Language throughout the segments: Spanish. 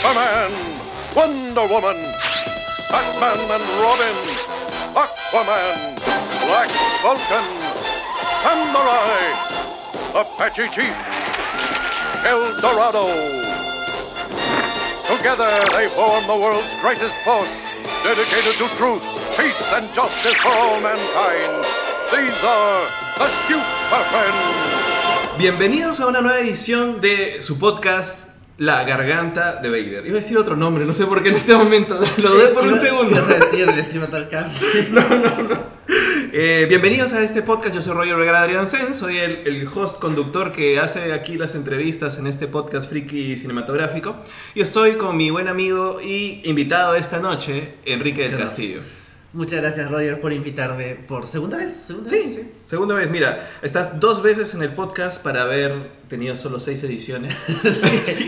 Superman, Wonder Woman, Batman and Robin, Aquaman, Black Vulcan, Samurai, Apache Chief, El Dorado. Together they form the world's greatest force, dedicated to truth, peace, and justice for all mankind. These are the Super Friends. Bienvenidos a una nueva edición de su podcast La Garganta de Vader. Iba a decir otro nombre, no sé por qué en este momento, lo dudé por un segundo. ibas a decir el estima tal cambio. Eh, bienvenidos a este podcast, yo soy Roger Vergara Adrián Sen, soy el, el host conductor que hace aquí las entrevistas en este podcast friki cinematográfico y estoy con mi buen amigo y invitado esta noche, Enrique del Claro. Castillo. Muchas gracias, Roger, por invitarme por segunda vez. ¿Segunda Sí, vez? sí. Segunda vez, mira, estás dos veces en el podcast para haber tenido solo seis ediciones.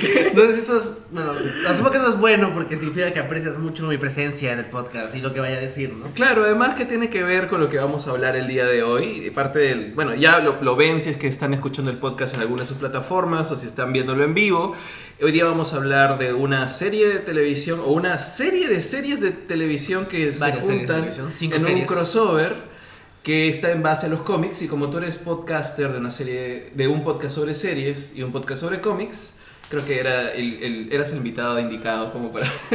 Que Entonces, eso es. Bueno, asumo que eso es bueno porque significa que aprecias mucho mi presencia en el podcast y lo que vaya a decir, ¿no? Claro, además que tiene que ver con lo que vamos a hablar el día de hoy. Y Parte del, bueno, ya lo, lo ven si es que están escuchando el podcast en alguna de sus plataformas o si están viéndolo en vivo. Hoy día vamos a hablar de una serie de televisión o una serie de series de televisión que se Varias juntan en un crossover que está en base a los cómics y como tú eres podcaster de una serie de un podcast sobre series y un podcast sobre cómics, creo que era el, el- eras el invitado indicado como para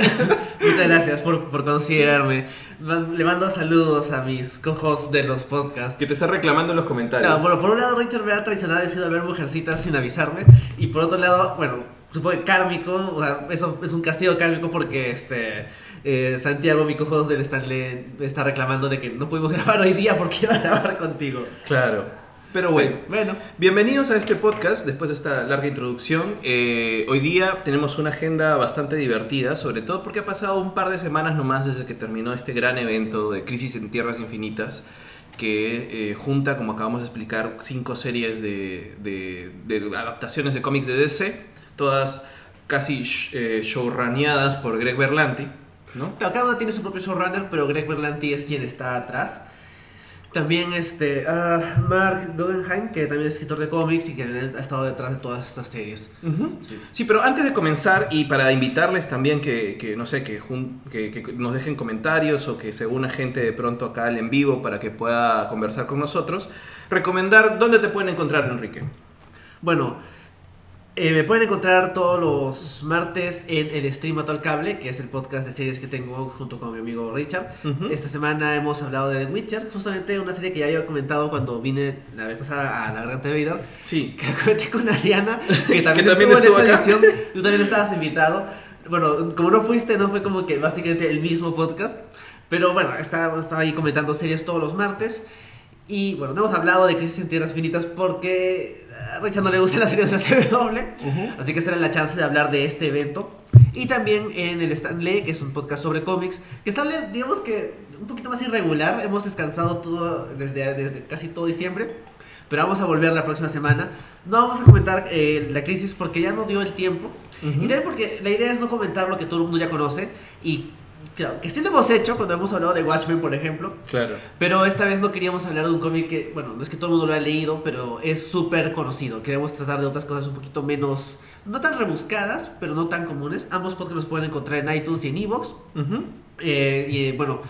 Muchas gracias por, por considerarme. Man- Le mando saludos a mis cojos de los podcasts. que te está reclamando en los comentarios. No, bueno, por un lado, Richard me ha traicionado y decidido ver mujercitas sin avisarme. Y por otro lado, bueno, supongo que kármico, o sea, eso es un castigo kármico porque este. eh, Santiago, mi cojos del Stanley, está reclamando de que no pudimos grabar hoy día porque iba a grabar contigo. Claro. Pero bueno, Sí, bueno. bienvenidos a este podcast después de esta larga introducción. Eh, hoy día tenemos una agenda bastante divertida, sobre todo porque ha pasado un par de semanas nomás desde que terminó este gran evento de Crisis en Tierras Infinitas que eh, junta, como acabamos de explicar, cinco series de, de- de adaptaciones de cómics de DC, todas casi eh, showraneadas por Greg Berlanti, ¿no? Claro, cada una tiene su propio showrunner, pero Greg Berlanti es quien está atrás. También este, ah, Mark Guggenheim, que también es escritor de cómics y que ha estado detrás de todas estas series. Ujú. Sí. Sí, pero antes de comenzar y para invitarles también que, que, no sé, que, que- que nos dejen comentarios o que se una gente de pronto acá al en vivo para que pueda conversar con nosotros, recomendar dónde te pueden encontrar, Enrique. Bueno, eh, me pueden encontrar todos los martes en el Stream Mato al Cable, que es el podcast de series que tengo junto con mi amigo Richard. Esta semana hemos hablado de The Witcher, justamente una serie que ya había comentado cuando vine la vez pasada a la Garganta de Vader. Sí. Que la comenté con Ariana, que también, Que también estuvo, estuvo en esa acá. edición. Tú también estabas invitado. Bueno, como no fuiste, no fue como que básicamente el mismo podcast. Pero bueno, estaba, estaba ahí comentando series todos los martes. Y bueno, no hemos hablado de Crisis en Tierras Finitas porque a Richard no le gustan las series de la CW. Así que esta era la chance de hablar de este evento. Y también en el Stanley, que es un podcast sobre cómics. Que Stanley, digamos que un poquito más irregular. Hemos descansado todo desde, desde casi todo diciembre. Pero vamos a volver la próxima semana. No vamos a comentar eh, la crisis porque ya no dio el tiempo. Ujú. Y también porque la idea es no comentar lo que todo el mundo ya conoce. Y claro, que sí lo hemos hecho cuando hemos hablado de Watchmen, por ejemplo. Claro. Pero esta vez no queríamos hablar de un cómic que, bueno, no es que todo el mundo lo haya leído, pero es súper conocido. Queremos tratar de otras cosas un poquito menos, no tan rebuscadas, pero no tan comunes. Ambos podcasts los pueden encontrar en iTunes y en Evox. Eh, y bueno,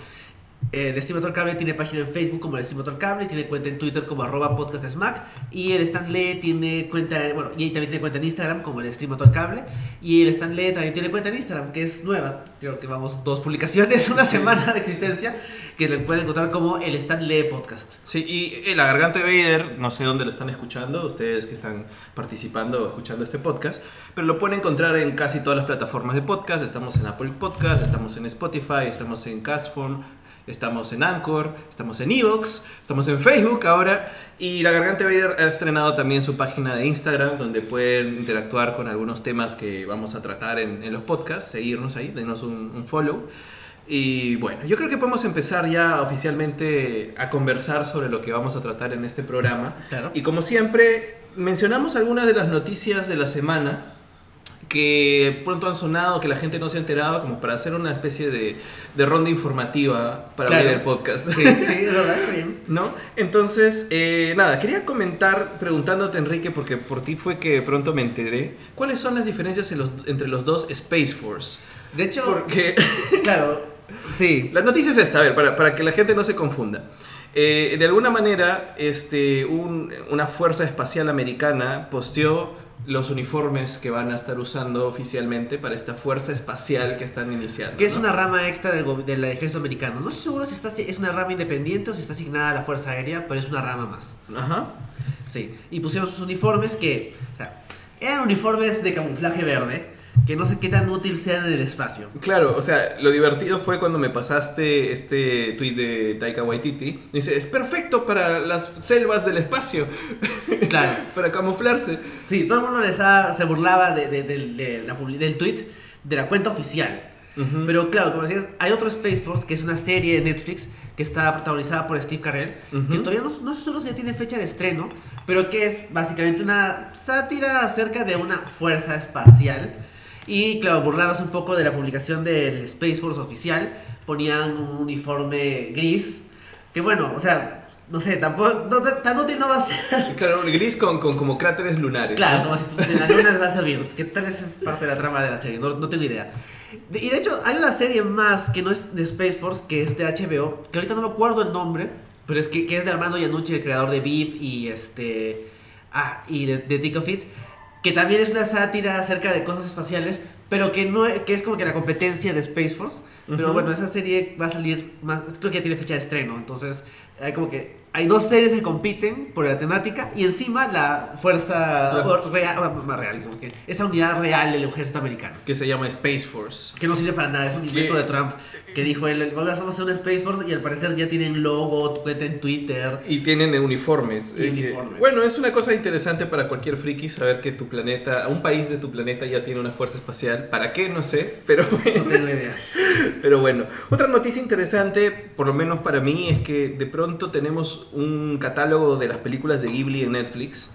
eh, el Estimator Cable tiene página en Facebook como el Estimator Cable, tiene cuenta en Twitter como arroba podcastsmack y el Stanley tiene cuenta, bueno, y también tiene cuenta en Instagram como el Estimator Cable y el Stanley también tiene cuenta en Instagram que es nueva, creo que vamos dos publicaciones, una semana de existencia que lo pueden encontrar como el Stanley Podcast. Sí, y eh, La Garganta de Vader, no sé dónde lo están escuchando, ustedes que están participando o escuchando este podcast, pero lo pueden encontrar en casi todas las plataformas de podcast. Estamos en Apple Podcast, estamos en Spotify, estamos en Castphone, estamos en Anchor, estamos en Evox, estamos en Facebook ahora. Y La Garganta de Vader ha estrenado también su página de Instagram, donde pueden interactuar con algunos temas que vamos a tratar en, en los podcasts, seguirnos ahí, denos un, un follow. Y bueno, yo creo que podemos empezar ya oficialmente a conversar sobre lo que vamos a tratar en este programa. Claro. Y como siempre, mencionamos algunas de las noticias de la semana que pronto han sonado, que la gente no se ha enterado, como para hacer una especie de, de ronda informativa para Claro. abrir el podcast. Sí, sí, verdad, está bien. ¿No? Entonces, eh, nada, quería comentar preguntándote, Enrique, porque por ti fue que pronto me enteré, ¿cuáles son las diferencias en los- entre los dos Space Force? De hecho, Porque claro, sí. la noticia es esta, a ver, para, para que la gente no se confunda. Eh, de alguna manera, este, un- una fuerza espacial americana posteó los uniformes que van a estar usando oficialmente para esta fuerza espacial que están iniciando. Que es ¿no? una rama extra del, del ejército americano. No estoy seguro si está, es una rama independiente o si está asignada a la Fuerza Aérea, pero es una rama más. Ajá. Sí. Y pusieron sus uniformes que, o sea, eran uniformes de camuflaje verde, que no sé qué tan útil sean en el espacio. Claro, o sea, lo divertido fue cuando me pasaste este tweet de Taika Waititi. Dice, es perfecto para las selvas del espacio, Claro. para camuflarse. Sí, todo el mundo les ha- se burlaba de, de- de- de la del tweet de la cuenta oficial. Ujú. Pero claro, como decías, hay otro Space Force, que es una serie de Netflix que está protagonizada por Steve Carell, Ujú. que todavía no, no solo si ya tiene fecha de estreno, pero que es básicamente una sátira acerca de una fuerza espacial. Y claro, burlándose un poco de la publicación del Space Force oficial, ponían un uniforme gris, que bueno, o sea, no sé, tampoco, no, tan útil no va a ser. Claro, gris con, con como cráteres lunares. Claro, ¿no? como si en la luna les va a servir. Que tal vez es parte de la trama de la serie, no, no tengo idea. De- y de hecho, hay una serie más que no es de Space Force, que es de HBO, que ahorita no me acuerdo el nombre, pero es que, que es de Armando Iannucci, el creador de VIP y este. Ah, y de, de Tick of It, que también es una sátira acerca de cosas espaciales, pero que no que es como que la competencia de Space Force. Pero Ujú. bueno, esa serie va a salir más, creo que ya tiene fecha de estreno, entonces hay como que hay dos series que compiten por la temática y encima la fuerza real, bueno, más real, digamos que esa unidad real del ejército americano. Que se llama Space Force. Que no sirve para nada, es un invento de Trump que dijo él, vamos a hacer una Space Force y al parecer ya tienen logo, cuenta en Twitter. Y tienen uniformes. Y Eh, uniformes. bueno, es una cosa interesante para cualquier friki saber que tu planeta, un país de tu planeta ya tiene una fuerza espacial. ¿Para qué? No sé, pero No tengo idea. Pero bueno, otra noticia interesante, por lo menos para mí, es que de pronto tenemos un catálogo de las películas de Ghibli en Netflix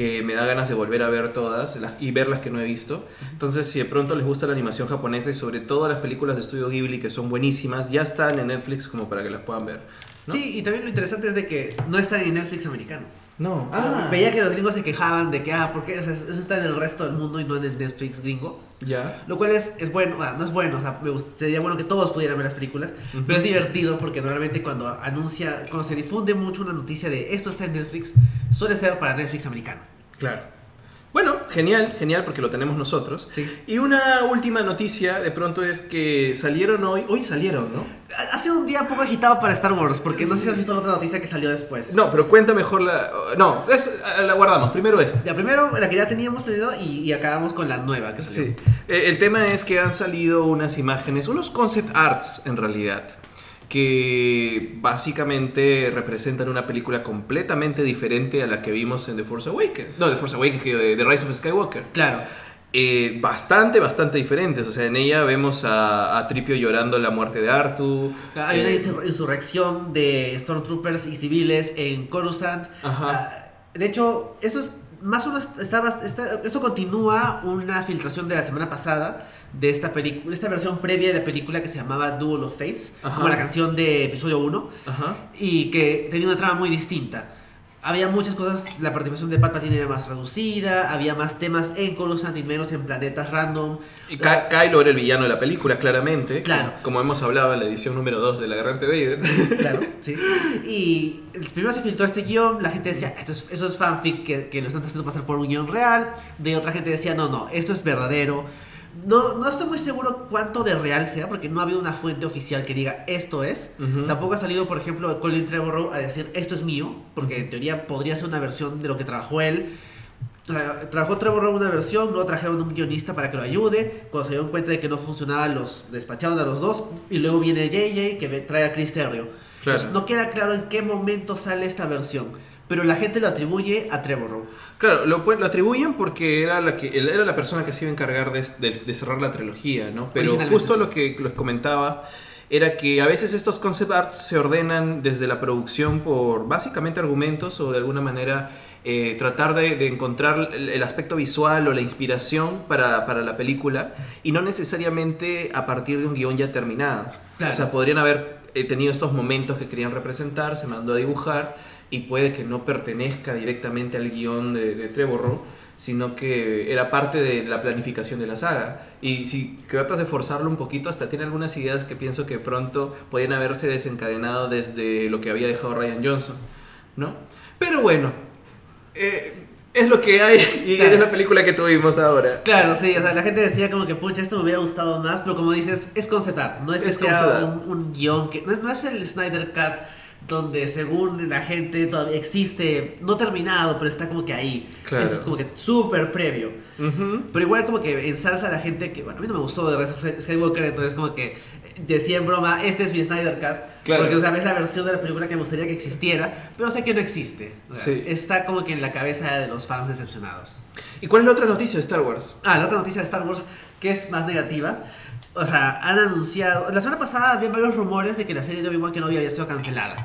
que me da ganas de volver a ver todas las- y ver las que no he visto. Entonces, si de pronto les gusta la animación japonesa y sobre todo las películas de estudio Ghibli que son buenísimas, ya están en Netflix como para que las puedan ver. ¿no? Sí, y también lo interesante es de que no están en Netflix americano. No. Veía que los gringos se quejaban de que, ah, ¿por qué? O sea, eso está en el resto del mundo y no en el Netflix gringo. Ya. Lo cual es, es bueno, ah, no es bueno, o sea, me sería bueno que todos pudieran ver las películas, pero es divertido porque normalmente cuando anuncia, cuando se difunde mucho una noticia de esto está en Netflix, suele ser para Netflix americano. Claro. Bueno, genial, genial porque lo tenemos nosotros. Sí. Y una última noticia de pronto es que salieron hoy, hoy salieron, ¿no? Ha sido un día poco agitado para Star Wars, porque no sé si has visto la otra noticia que salió después. No, pero cuenta mejor la... No, es- la guardamos. Primero esta. Ya, primero la que ya teníamos planeado y, y acabamos con la nueva que salió. Sí. Eh, el tema es que han salido unas imágenes, unos concept arts en realidad, que básicamente representan una película completamente diferente a la que vimos en The Force Awakens. No, The Force Awakens, que de The Rise of Skywalker. Claro. Eh, bastante, bastante diferentes. O sea, en ella vemos a, a Tripio llorando la muerte de Artu. Hay una Eh, insur- insurrección de Stormtroopers y civiles en Coruscant. Ajá. Ah, de hecho, eso es más o menos. está- esto continúa una filtración de la semana pasada de esta película, esta versión previa de la película que se llamaba Duel of Fates, Ajá. como la canción de episodio 1, Ajá. y que tenía una trama muy distinta. Había muchas cosas, la participación de Palpatine era más reducida, había más temas en Coruscant y menos en planetas random. Y Ky- Kylo era el villano de la película, claramente. Claro. Como hemos hablado en la edición número 2 de La Garante Vader. Claro, sí. Y primero se filtró este guion, la gente decía, esto es, eso es fanfic que, que lo están haciendo pasar por un guion real. De otra gente decía, no, no, esto es verdadero. No, no estoy muy seguro cuánto de real sea, porque no ha habido una fuente oficial que diga esto es. Tampoco ha salido, por ejemplo, Colin Trevorrow a decir esto es mío, porque en teoría podría ser una versión de lo que trabajó él. Trabajó Trevorrow una versión, luego trajeron un guionista para que lo ayude. Cuando se dieron cuenta de que no funcionaba, los despacharon a los dos. Y luego viene JJ que trae a Chris Terrio. Claro. Entonces, no queda claro en qué momento sale esta versión. Pero la gente lo atribuye a Trevorrow. Claro, lo, lo atribuyen porque era la, que, era la persona que se iba a encargar de, de- de cerrar la trilogía, ¿no? Pero justo sí. lo que les comentaba era que a veces estos concept arts se ordenan desde la producción por básicamente argumentos o de alguna manera eh, tratar de, de encontrar el, el aspecto visual o la inspiración para, para la película y no necesariamente a partir de un guion ya terminado. Claro. O sea, podrían haber eh, tenido estos momentos que querían representar, se mandó a dibujar y puede que no pertenezca directamente al guion de, de Trevorrow, sino que era parte de la planificación de la saga. Y si tratas de forzarlo un poquito, hasta tiene algunas ideas que pienso que pronto podrían haberse desencadenado desde lo que había dejado Ryan Johnson, ¿no? Pero bueno, eh, es lo que hay y Claro. es la película que tuvimos ahora. Claro, sí, o sea, la gente decía como que, pucha, esto me hubiera gustado más, pero como dices, es concetar, no es que Es sea un, un guion que... No es, no es el Snyder Cut donde según la gente todavía existe, no terminado, pero está como que ahí. Claro. Eso es como que súper previo. Ujú. Pero igual como que ensalza a la gente que, bueno, a mí no me gustó de Rise Skywalker, entonces como que decía en broma, este es mi Snyder Cut. Claro. Porque, o sea, es la versión de la película que me gustaría que existiera, pero sé que no existe. O sea, Sí. Está como que en la cabeza de los fans decepcionados. ¿Y cuál es la otra noticia de Star Wars? Ah, la otra noticia de Star Wars que es más negativa. O sea, han anunciado. La semana pasada había varios rumores de que la serie de Obi-Wan Kenobi había sido cancelada.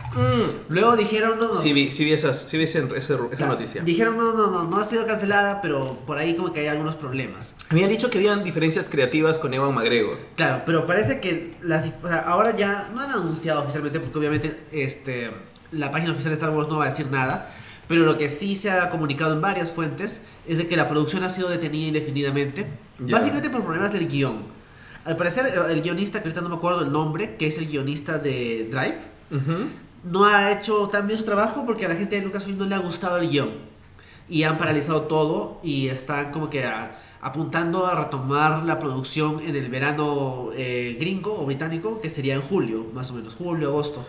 Luego dijeron, no, no. Sí vi, sí vi, esas, sí vi ese- ese- esa Claro, noticia. Dijeron, no, no, no, no ha sido cancelada, pero por ahí como que hay algunos problemas. Habían dicho que habían diferencias creativas con Evan McGregor. Claro, pero parece que las, o sea, ahora ya no han anunciado oficialmente, porque obviamente este, la página oficial de Star Wars no va a decir nada. Pero lo que sí se ha comunicado en varias fuentes es de que la producción ha sido detenida indefinidamente, Ya. básicamente por problemas del guion. Al parecer, el, guionista, que ahorita no me acuerdo el nombre, que es el guionista de Drive, no ha hecho tan bien su trabajo porque a la gente de Lucasfilm no le ha gustado el guion. Y han paralizado todo y están como que a- apuntando a retomar la producción en el verano eh, gringo o británico, que sería en julio, más o menos, julio, agosto.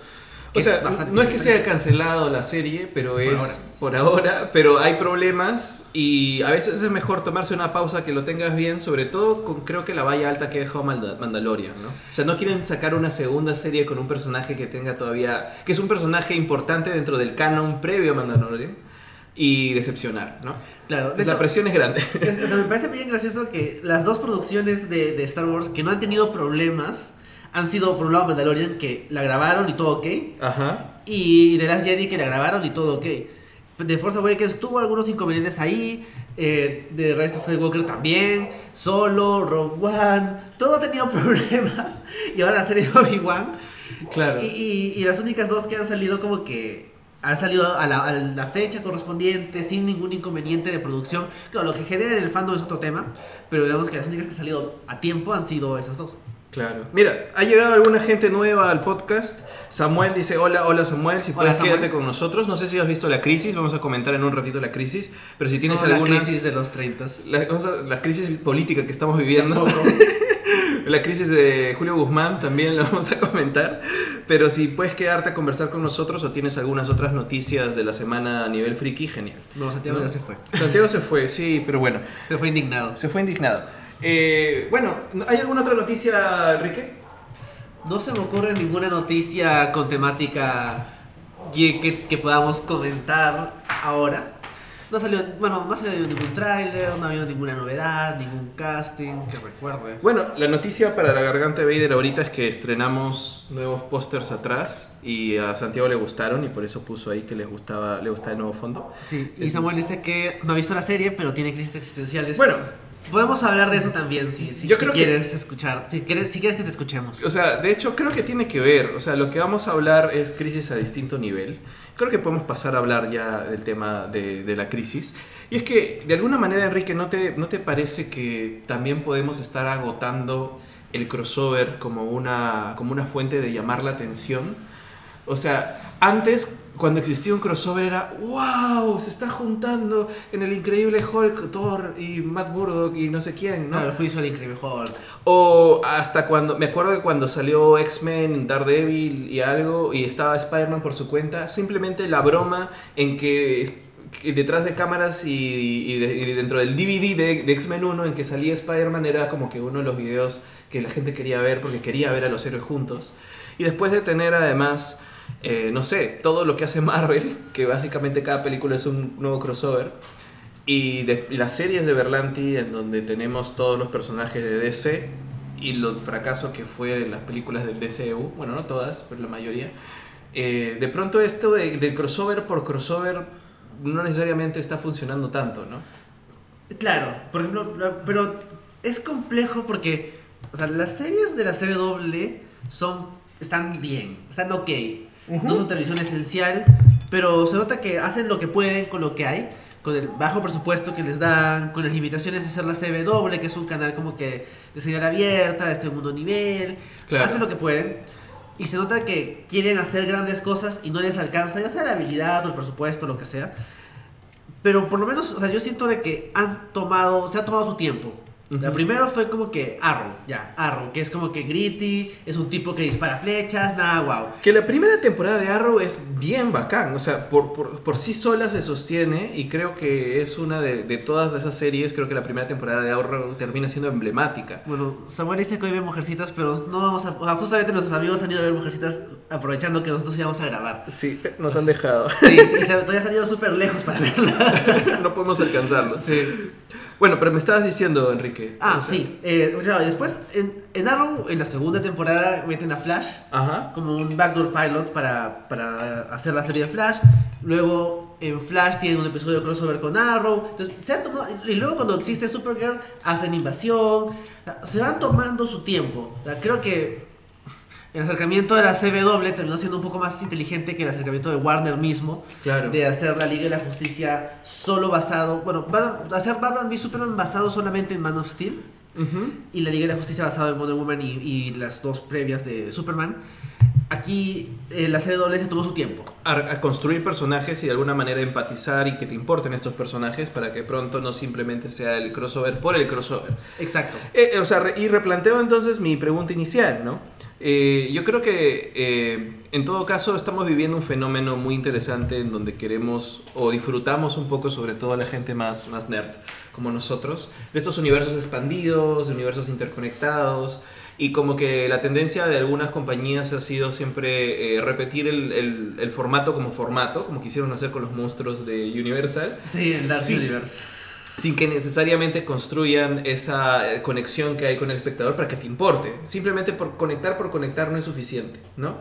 O sea, no es que tiempo. se haya cancelado la serie, pero es ahora. por ahora, pero hay problemas y a veces es mejor tomarse una pausa que lo tengas bien, sobre todo con creo que la valla alta que ha dejado Manda- Mandalorian, ¿no? O sea, no quieren sacar una segunda serie con un personaje que tenga todavía, que es un personaje importante dentro del canon previo a Mandalorian y decepcionar, ¿no? Claro, de la hecho, presión es grande. es- o sea, me parece bien gracioso que las dos producciones de, de Star Wars que no han tenido problemas han sido, por un lado, Mandalorian, que la grabaron y todo ok, Ajá. y The Last Jedi que la grabaron y todo ok. De Force Awakens tuvo algunos inconvenientes ahí, eh, de Rise of Skywalker también, Solo, Rogue One, todo ha tenido problemas, y ahora la serie de Obi-Wan, Claro. y, y- y las únicas dos que han salido como que han salido a la, a la fecha correspondiente, sin ningún inconveniente de producción. Claro, lo que genera en el fandom es otro tema, pero digamos que las únicas que han salido a tiempo han sido esas dos. Claro. Mira, ha llegado alguna gente nueva al podcast. Samuel dice, hola, hola Samuel, si Hola, puedes Samuel. quédate con nosotros. No sé si has visto la crisis, vamos a comentar en un ratito la crisis, pero si tienes No, la algunas... crisis de los 30. La, cosa- la crisis política que estamos viviendo, la crisis de Julio Guzmán también la vamos a comentar, pero si puedes quedarte a conversar con nosotros o tienes algunas otras noticias de la semana a nivel friki, genial. No, Santiago ya se fue. Santiago se fue, sí, pero bueno, Se fue indignado. se fue indignado. Eh, bueno, ¿hay alguna otra noticia, Enrique? No se me ocurre ninguna noticia con temática que, que- que podamos comentar ahora. No salió, bueno, no ha salido ningún tráiler, no ha habido ninguna novedad, ningún casting que recuerde. Bueno, la noticia para la garganta de Vader ahorita es que estrenamos nuevos pósters atrás y a Santiago le gustaron y por eso puso ahí que les gustaba, le gustaba el nuevo fondo. Sí, y Samuel dice que no ha visto la serie, pero tiene crisis existenciales. Bueno, podemos hablar de eso también, si, si, Yo si creo que- quieres escuchar, si quieres, si quieres que te escuchemos. o sea, de hecho creo que tiene que ver, o sea, lo que vamos a hablar es crisis a distinto nivel. Creo que podemos pasar a hablar ya del tema de, de la crisis. Y es que, de alguna manera, Enrique, ¿no te, ¿no te parece que también podemos estar agotando el crossover como una, como una fuente de llamar la atención? O sea, antes, cuando existía un crossover, era ¡Wow! Se está juntando en el increíble Hulk, Thor y Matt Murdock y no sé quién, ¿no? No, el juicio del increíble Hulk. O hasta cuando, me acuerdo que cuando salió X-Men, Daredevil y algo, y estaba Spider-Man por su cuenta, simplemente la broma en que, que detrás de cámaras y, y de- y dentro del DVD de, de X-Men 1 en que salía Spider-Man era como que uno de los videos que la gente quería ver porque quería ver a los héroes juntos. Y después de tener además, eh, no sé, todo lo que hace Marvel, que básicamente cada película es un nuevo crossover, y, las series de Berlanti, en donde tenemos todos los personajes de DC y los fracasos que fue de las películas del DCU, bueno, no todas, pero la mayoría. eh, de pronto esto de, del crossover por crossover no necesariamente está funcionando tanto, ¿no? Claro, por ejemplo, pero es complejo porque o sea, las series de la CW son están bien, están ok. No son televisión esencial, pero se nota que hacen lo que pueden con lo que hay, con el bajo presupuesto que les dan, con las limitaciones de ser la CW, que es un canal como que de señal abierta, de segundo nivel. Claro. Hacen lo que pueden. Y se nota que quieren hacer grandes cosas y no les alcanza, ya sea la habilidad o el presupuesto, lo que sea. Pero por lo menos, o sea, yo siento de que han tomado, se ha tomado su tiempo. La Ujú. primero fue como que Arrow, ya, Arrow, que es como que gritty, es un tipo que dispara flechas, nada, wow. Que la primera temporada de Arrow es bien bacán, o sea, por, por, por sí sola se sostiene y creo que es una de, de todas esas series, creo que la primera temporada de Arrow termina siendo emblemática. Bueno, Samuel dice que hoy ve Mujercitas, pero no vamos a... o sea, justamente nuestros amigos han ido a ver Mujercitas aprovechando que nosotros íbamos a grabar. Sí, nos han dejado. Sí, sí, se todavía han ido súper lejos para verla. no podemos alcanzarlo. Sí. Bueno, pero me estabas diciendo, Enrique. Ah, O sea, sí. Eh, claro, y después en, en Arrow, en la segunda temporada, meten a Flash. Ajá. como un backdoor pilot para, para hacer la serie de Flash. Luego en Flash tienen un episodio crossover con Arrow. Entonces, se han tomado- y luego cuando existe Supergirl hacen invasión. O sea, Se van tomando su tiempo. O sea, creo que el acercamiento de la CW terminó siendo un poco más inteligente que el acercamiento de Warner mismo. Claro. De hacer la Liga de la Justicia solo basado. Bueno, hacer Batman v Superman basado solamente en Man of Steel y la Liga de la Justicia basada en Wonder Woman y, y las dos previas de Superman. Aquí eh, la CW se tomó su tiempo. A, a construir personajes y de alguna manera empatizar y que te importen estos personajes para que pronto no simplemente sea el crossover por el crossover. Exacto. Eh, eh, o sea, re- y replanteo entonces mi pregunta inicial, ¿no? Eh, yo creo que eh, en todo caso estamos viviendo un fenómeno muy interesante en donde queremos o disfrutamos un poco, sobre todo la gente más, más nerd como nosotros, de estos universos expandidos, universos interconectados. Y como que la tendencia de algunas compañías ha sido siempre eh, repetir el, el- el formato como formato, como quisieron hacer con los monstruos de Universal Sí, el Dark Sí. Universe. Sin que necesariamente construyan esa eh, conexión que hay con el espectador para que te importe. Simplemente por conectar por conectar no es suficiente, ¿no?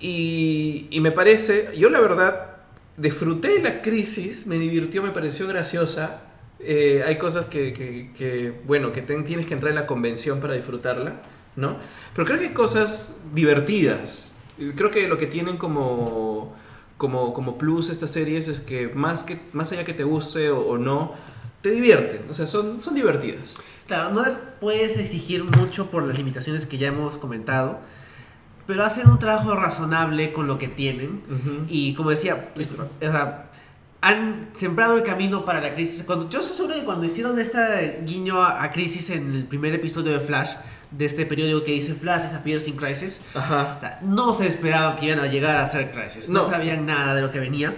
Y, y me parece, yo la verdad disfruté la crisis, me divirtió, me pareció graciosa. Eh, hay cosas que, que- bueno, que tienes que entrar en la convención para disfrutarla, ¿no? Pero creo que hay cosas divertidas. Creo que lo que tienen como, como, como plus estas series es que más, que más allá que te guste o no, te divierten. O sea, son, son divertidas. Claro, no les puedes exigir mucho por las limitaciones que ya hemos comentado, pero hacen un trabajo razonable con lo que tienen. Y como decía, o sea, han sembrado el camino para la crisis. Cuando, yo estoy seguro que cuando hicieron este guiño a, a crisis en el primer episodio de Flash, de este periódico que dice Flash is appears in crisis, Ajá. O sea, no se esperaban que iban a llegar a ser Crisis. No. No. sabían nada de lo que venía.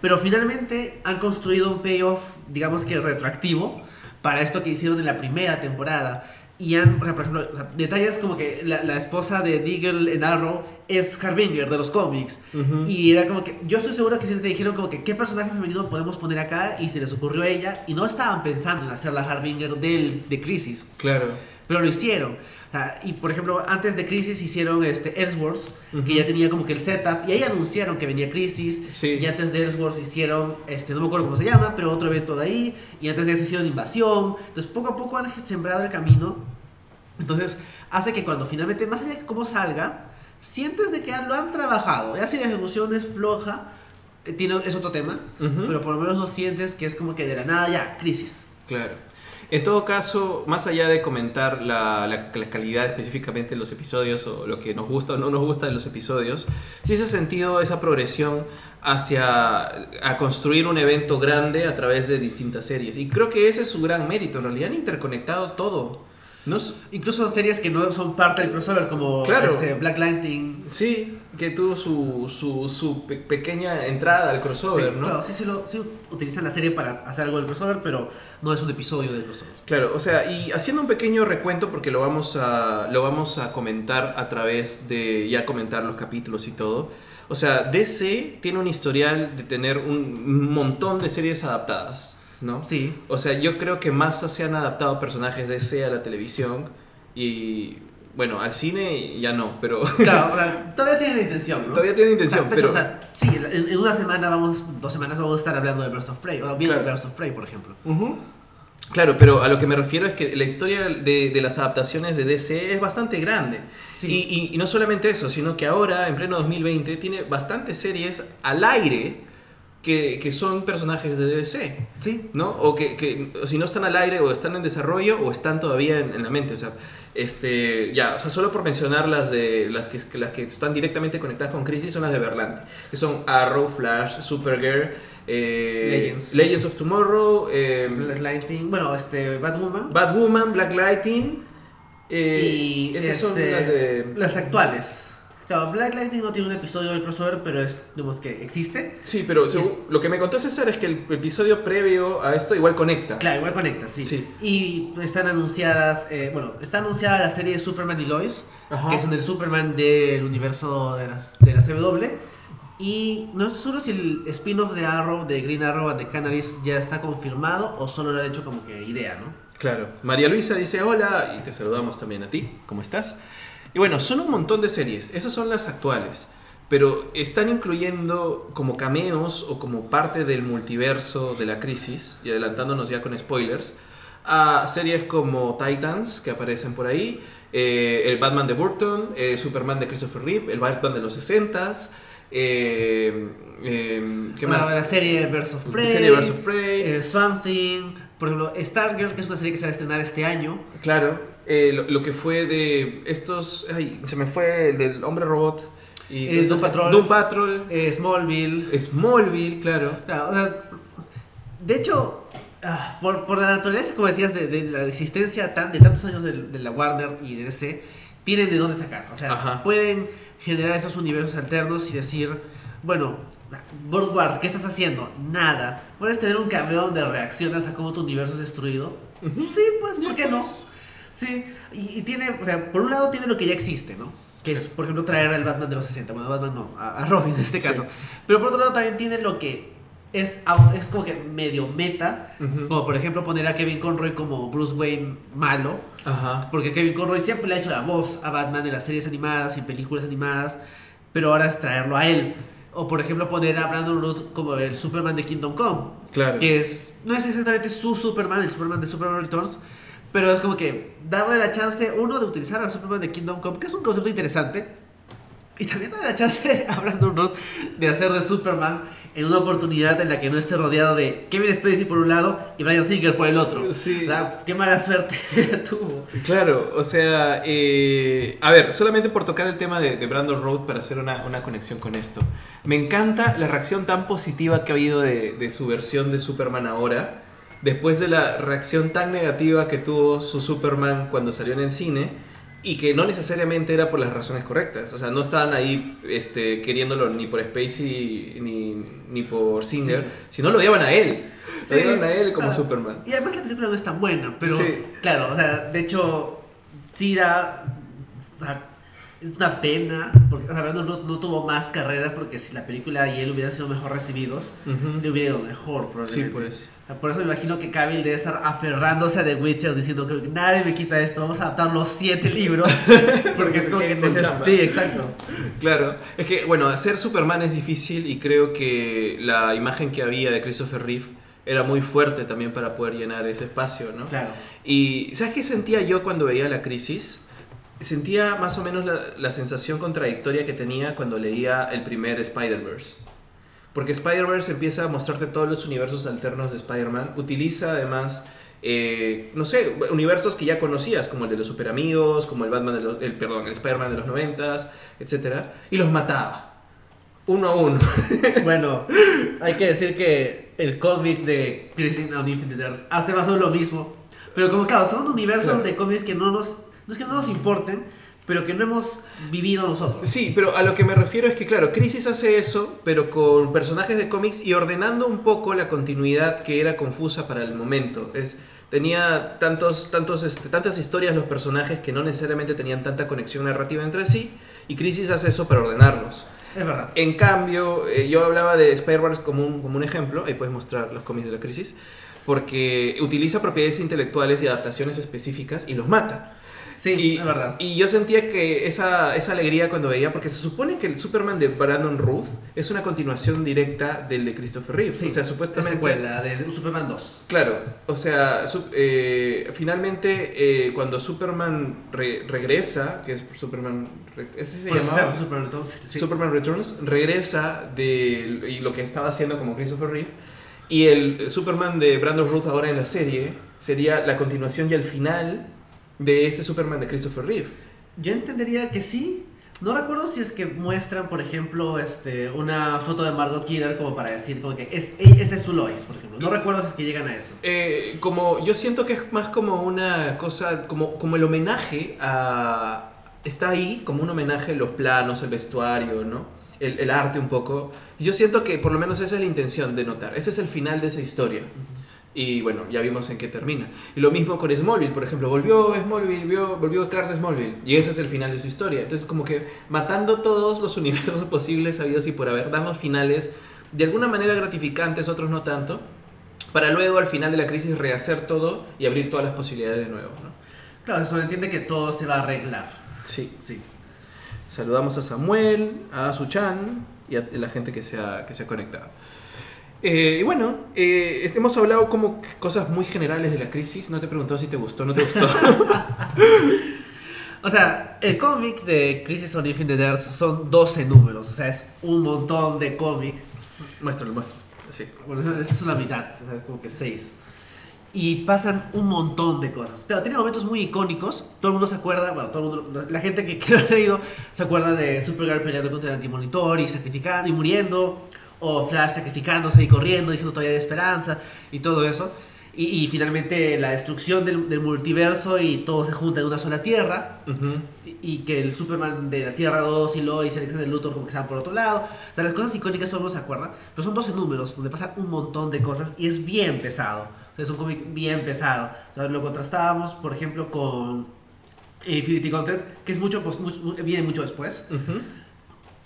Pero finalmente han construido un payoff, digamos que retroactivo, para esto que hicieron en la primera temporada. Y han, por ejemplo, o sea, detalles como que la, la esposa de Deagle en Arrow es Harbinger de los cómics. Ujú. Y era como que, yo estoy seguro que si te dijeron como que qué personaje femenino podemos poner acá y se les ocurrió a ella y no estaban pensando en hacer la Harbinger del, de Crisis. Claro. Pero lo hicieron. O sea, y por ejemplo, antes de Crisis hicieron este Ellsworth, Ujú. que ya tenía como que el setup, y ahí anunciaron que venía Crisis. Sí. Y antes de Ellsworth hicieron, este, no me acuerdo cómo se llama, pero otro evento de ahí. Y antes de eso hicieron Invasión. Entonces, poco a poco han sembrado el camino. Entonces, hace que cuando finalmente, más allá de cómo salga, sientes de que lo han trabajado. Ya si la ejecución es floja, eh, tiene, es otro tema, pero por lo menos no sientes que es como que de la nada ya, Crisis. Claro. En todo caso, más allá de comentar la, calidad específicamente de los episodios o lo que nos gusta o no nos gusta de los episodios, sí se ha sentido esa progresión hacia a construir un evento grande a través de distintas series. Y creo que ese es su gran mérito. En realidad han interconectado todo. No Incluso series que no son parte del crossover, como Claro. este, Black Lightning. sí, que tuvo su, su, su pe- pequeña entrada al crossover, sí, ¿no? claro, sí, sí, lo- sí utilizan la serie para hacer algo del crossover, pero no es un episodio del crossover. Claro, o sea, y haciendo un pequeño recuento porque lo vamos a lo vamos a comentar a través de ya comentar los capítulos y todo. O sea, DC tiene un historial de tener un montón de series adaptadas, ¿no? Sí. O sea, yo creo que más se han adaptado personajes de DC a la televisión y bueno, al cine ya no, pero Claro, o sea, todavía tienen la intención, ¿no? todavía tiene intención, O sea, pero o sea, sí, en, en una semana vamos, dos semanas vamos a estar hablando de Burst of Prey, o viendo Claro. Burst of Prey, por ejemplo. Claro, pero a lo que me refiero es que la historia de, de las adaptaciones de DC es bastante grande. Sí. Y, y- y no solamente eso, sino que ahora, en pleno 2020, tiene bastantes series al aire que, que son personajes de DC. Sí. ¿no? O que, que o si no están al aire o están en desarrollo o están todavía en, en la mente. O sea, este, ya, o sea, solo por mencionar las de las que, las que están directamente conectadas con Crisis son las de Berlanti, que son Arrow, Flash, Supergirl, eh, Legends. of Tomorrow, eh, Black Lightning, bueno, este, Batwoman. Batwoman, Black Lightning. eh, y esas son este, las de. las actuales. Claro, Black Lightning no tiene un episodio del crossover, pero es, digamos que existe. Sí, pero según- lo que me contó César es que el episodio previo a esto igual conecta. Claro, igual conecta, sí. Sí. Y están anunciadas, eh, bueno, está anunciada la serie de Superman y Lois, Ajá. que son el Superman del universo de, las, de la CW. Y no estoy seguro si el spin-off de Arrow, de Green Arrow and the Canaries ya está confirmado o solo lo han hecho como que idea, ¿no? Claro. María Luisa dice hola y te saludamos también a ti. ¿Cómo estás? Y bueno, son un montón de series. Esas son las actuales. Pero están incluyendo como cameos o como parte del multiverso de la crisis, y adelantándonos ya con spoilers, a series como Titans, que aparecen por ahí, eh, el Batman de Burton, eh, Superman de Christopher Reeve, el Batman de los 60s, eh, eh, ¿qué Bueno, más? La serie of Prey. serie Prey. eh, Swamp Thing. Por ejemplo, Stargirl, que es una serie que se va a estrenar este año. Claro, eh, lo, lo que fue de estos. Ay, se me fue el del hombre robot. Y Eh, Doom Patrol. Doom Patrol. eh, Smallville. Smallville, claro. Claro, o sea, de hecho, ah, por, por la naturaleza, como decías, de, de la existencia tan, de tantos años de, de la Warner y de DC, tienen de dónde sacar. O sea, Ajá. pueden generar esos universos alternos y decir, bueno, Boardward, ¿qué estás haciendo? Nada. Puedes tener un cameo donde reaccionas a cómo tu universo es destruido. Sí, pues, ¿por qué no? Sí, y, y tiene, o sea, por un lado tiene lo que ya existe, ¿no? Que es, por ejemplo, traer al Batman de los 60. Bueno, Batman no, a, a Robin en este Sí. caso. Pero por otro lado también tiene lo que es, es como que medio meta. Ujú. Como por ejemplo poner a Kevin Conroy como Bruce Wayne malo. Aja. Porque Kevin Conroy siempre le ha hecho la voz a Batman en las series animadas y películas animadas. Pero ahora es traerlo a él. O por ejemplo poner a Brandon Root como el Superman de Kingdom Come. Claro. Que es, no es exactamente su Superman, el Superman de Superman Returns. Pero es como que darle la chance, uno, de utilizar al Superman de Kingdom Come, que es un concepto interesante. Y también darle la chance a Brandon Root de hacer de Superman en una oportunidad en la que no esté rodeado de Kevin Spacey por un lado y Brian Singer por el otro. Sí. La- qué mala suerte tuvo. Claro, o sea, eh, a ver, solamente por tocar el tema de, de Brandon Road para hacer una, una conexión con esto. Me encanta la reacción tan positiva que ha habido de, de su versión de Superman ahora, después de la reacción tan negativa que tuvo su Superman cuando salió en el cine. Y que no necesariamente era por las razones correctas. O sea, no estaban ahí este, queriéndolo ni por Spacey ni, ni por Singer, Sí. sino lo odiaban a él. Sí. Lo odiaban a él como Ah, Superman. Y además la película no es tan buena, pero Sí. claro, o sea, de hecho, sí da. da- es una pena, porque o sea, no tuvo más carrera porque si la película y él hubieran sido mejor recibidos, le hubiera ido mejor, Sí, probablemente. pues. Por eso me imagino que Cavill debe estar aferrándose a The Witcher diciendo que nadie me quita esto, vamos a adaptar los siete libros. Porque es como que chamba. Sí, exacto. Claro, es que bueno, hacer Superman es difícil y creo que la imagen que había de Christopher Reeve era muy fuerte también para poder llenar ese espacio, ¿no? Claro. Y ¿sabes qué sentía yo cuando veía la crisis? Sentía más o menos la, la sensación contradictoria que tenía cuando leía el primer Spider-Verse. Porque Spider-Verse empieza a mostrarte todos los universos alternos de Spider-Man. Utiliza además, eh, no sé, universos que ya conocías, como el de los super amigos, como el Batman de los, el, perdón, el Spider-Man de los noventas, etc. Y los mataba. Uno a uno. Bueno, hay que decir que el cómic de Crisis on Infinite Earths hace más o menos lo mismo. Pero como claro, son universos Claro. de cómics que no nos. No es que no nos importen, pero que no hemos vivido nosotros. Sí, pero a lo que me refiero es que, claro, Crisis hace eso, pero con personajes de cómics y ordenando un poco la continuidad que era confusa para el momento. Es, tenía tantos, tantos, este, tantas historias los personajes que no necesariamente tenían tanta conexión narrativa entre sí, y Crisis hace eso para ordenarlos. Es verdad. En cambio, eh, yo hablaba de Spider-Man como un, como un ejemplo, ahí puedes mostrar los cómics de la crisis, porque utiliza propiedades intelectuales y adaptaciones específicas y los mata. Sí, y, es verdad. Y yo sentía que esa, esa alegría cuando veía, porque se supone que el Superman de Brandon Ruth es una continuación directa del de Christopher Reeve. Sí, o sea, supuestamente... secuela del Superman 2. Claro, o sea, su- eh, finalmente eh, cuando Superman re- regresa, que es Superman, ¿ese se Por llamaba? ser Superman 2, sí. Superman Returns, regresa de y lo que estaba haciendo como Christopher Reeve y el Superman de Brandon Ruth ahora en la serie sería la continuación y el final de ese Superman de Christopher Reeve. Yo entendería que sí. No recuerdo si es que muestran, por ejemplo, este, una foto de Margot Kidder como para decir como que es, ese es su Lois, por ejemplo. No recuerdo si es que llegan a eso. Eh, como yo siento que es más como una cosa, como, como el homenaje a... Está ahí como un homenaje los planos, el vestuario, ¿no? El, el arte un poco. Yo siento que por lo menos esa es la intención de notar. Este es el final de esa historia. Y bueno, ya vimos en qué termina. Y lo mismo con Smallville, por ejemplo. Volvió Smallville, volvió, volvió Clark de Smallville. Y ese es el final de su historia. Entonces como que matando todos los universos posibles habidos y por haber, damos finales de alguna manera gratificantes, otros no tanto para luego al final de la crisis rehacer todo y abrir todas las posibilidades de nuevo. ¿no? Claro, se entiende que todo se va a arreglar. Sí. Sí. Saludamos a Samuel, a Suchan y a la gente que se ha, que se ha conectado. Eh, y bueno, eh, hemos hablado como cosas muy generales de la crisis. No te he preguntado si te gustó o no te gustó. O sea, el cómic de Crisis on Infinite Earths son 12 números. O sea, es un montón de cómic. muéstralo, muéstralo. Sí. Bueno, esa es la mitad. O sea, es como que 6. Y pasan un montón de cosas. Claro, tiene momentos muy icónicos. Todo el mundo se acuerda, bueno, todo el mundo, la gente que, que lo ha leído se acuerda de Supergirl peleando contra el antimonitor y sacrificando y muriendo. O Flash sacrificándose y corriendo, diciendo todavía hay esperanza y todo eso. Y, y finalmente la destrucción del, del multiverso y todo se junta en una sola tierra. Ujú. Y- y que el Superman de la Tierra 2 y Lois y Alexander Luthor como que estaban por otro lado. O sea, las cosas icónicas todo el mundo se acuerda. Pero son 12 números donde pasan un montón de cosas y es bien pesado. Es un cómic bien pesado. O sea, lo contrastábamos, por ejemplo, con Infinity Gauntlet, que es mucho, pues, mucho- viene mucho después. Ujú.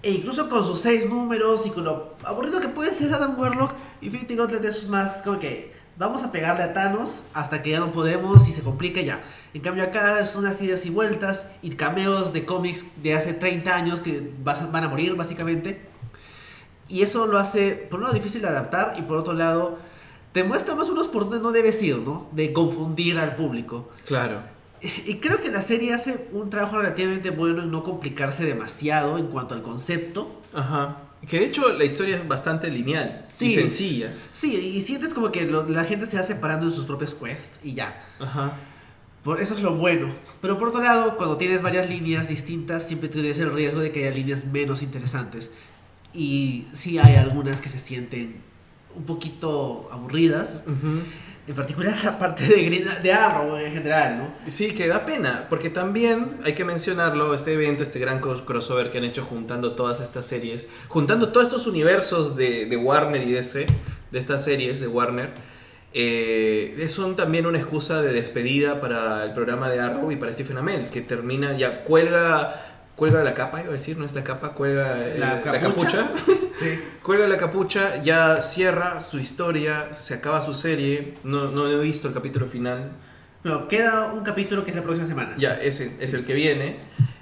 E incluso con sus seis números y con lo aburrido que puede ser Adam Warlock, Infinity Gauntlet es más como que vamos a pegarle a Thanos hasta que ya no podemos y se complica ya. En cambio acá es unas idas y vueltas y cameos de cómics de hace 30 años que van a morir básicamente. Y eso lo hace, por un lado, difícil de adaptar y por otro lado, te muestra más o menos por dónde no debes ir, ¿no? De confundir al público. Claro. Y creo que la serie hace un trabajo relativamente bueno en no complicarse demasiado en cuanto al concepto. Ajá. Que de hecho la historia es bastante lineal y Sí. sencilla. Sí, y sientes como que lo- la gente se va separando en sus propios quests y ya. Ajá. Por eso es lo bueno. Pero por otro lado, cuando tienes varias líneas distintas, siempre tienes el riesgo de que haya líneas menos interesantes. Y sí hay algunas que se sienten un poquito aburridas. Ujú. En particular la parte de, Green- de Arrow en general, ¿no? Sí, que da pena, porque también hay que mencionarlo, este evento, este gran cros- crossover que han hecho juntando todas estas series, juntando todos estos universos de, de Warner y DC, de estas series de Warner, eh, son también una excusa de despedida para el programa de Arrow y para Stephen Amell, que termina, ya cuelga, cuelga la capa, iba a decir, no es la capa, cuelga eh, La la capucha. capucha Sí. Cuelga la capucha, ya cierra su historia, se acaba su serie. No, no he visto el capítulo final. Pero queda un capítulo que es la próxima semana. Ya, ese es el que viene.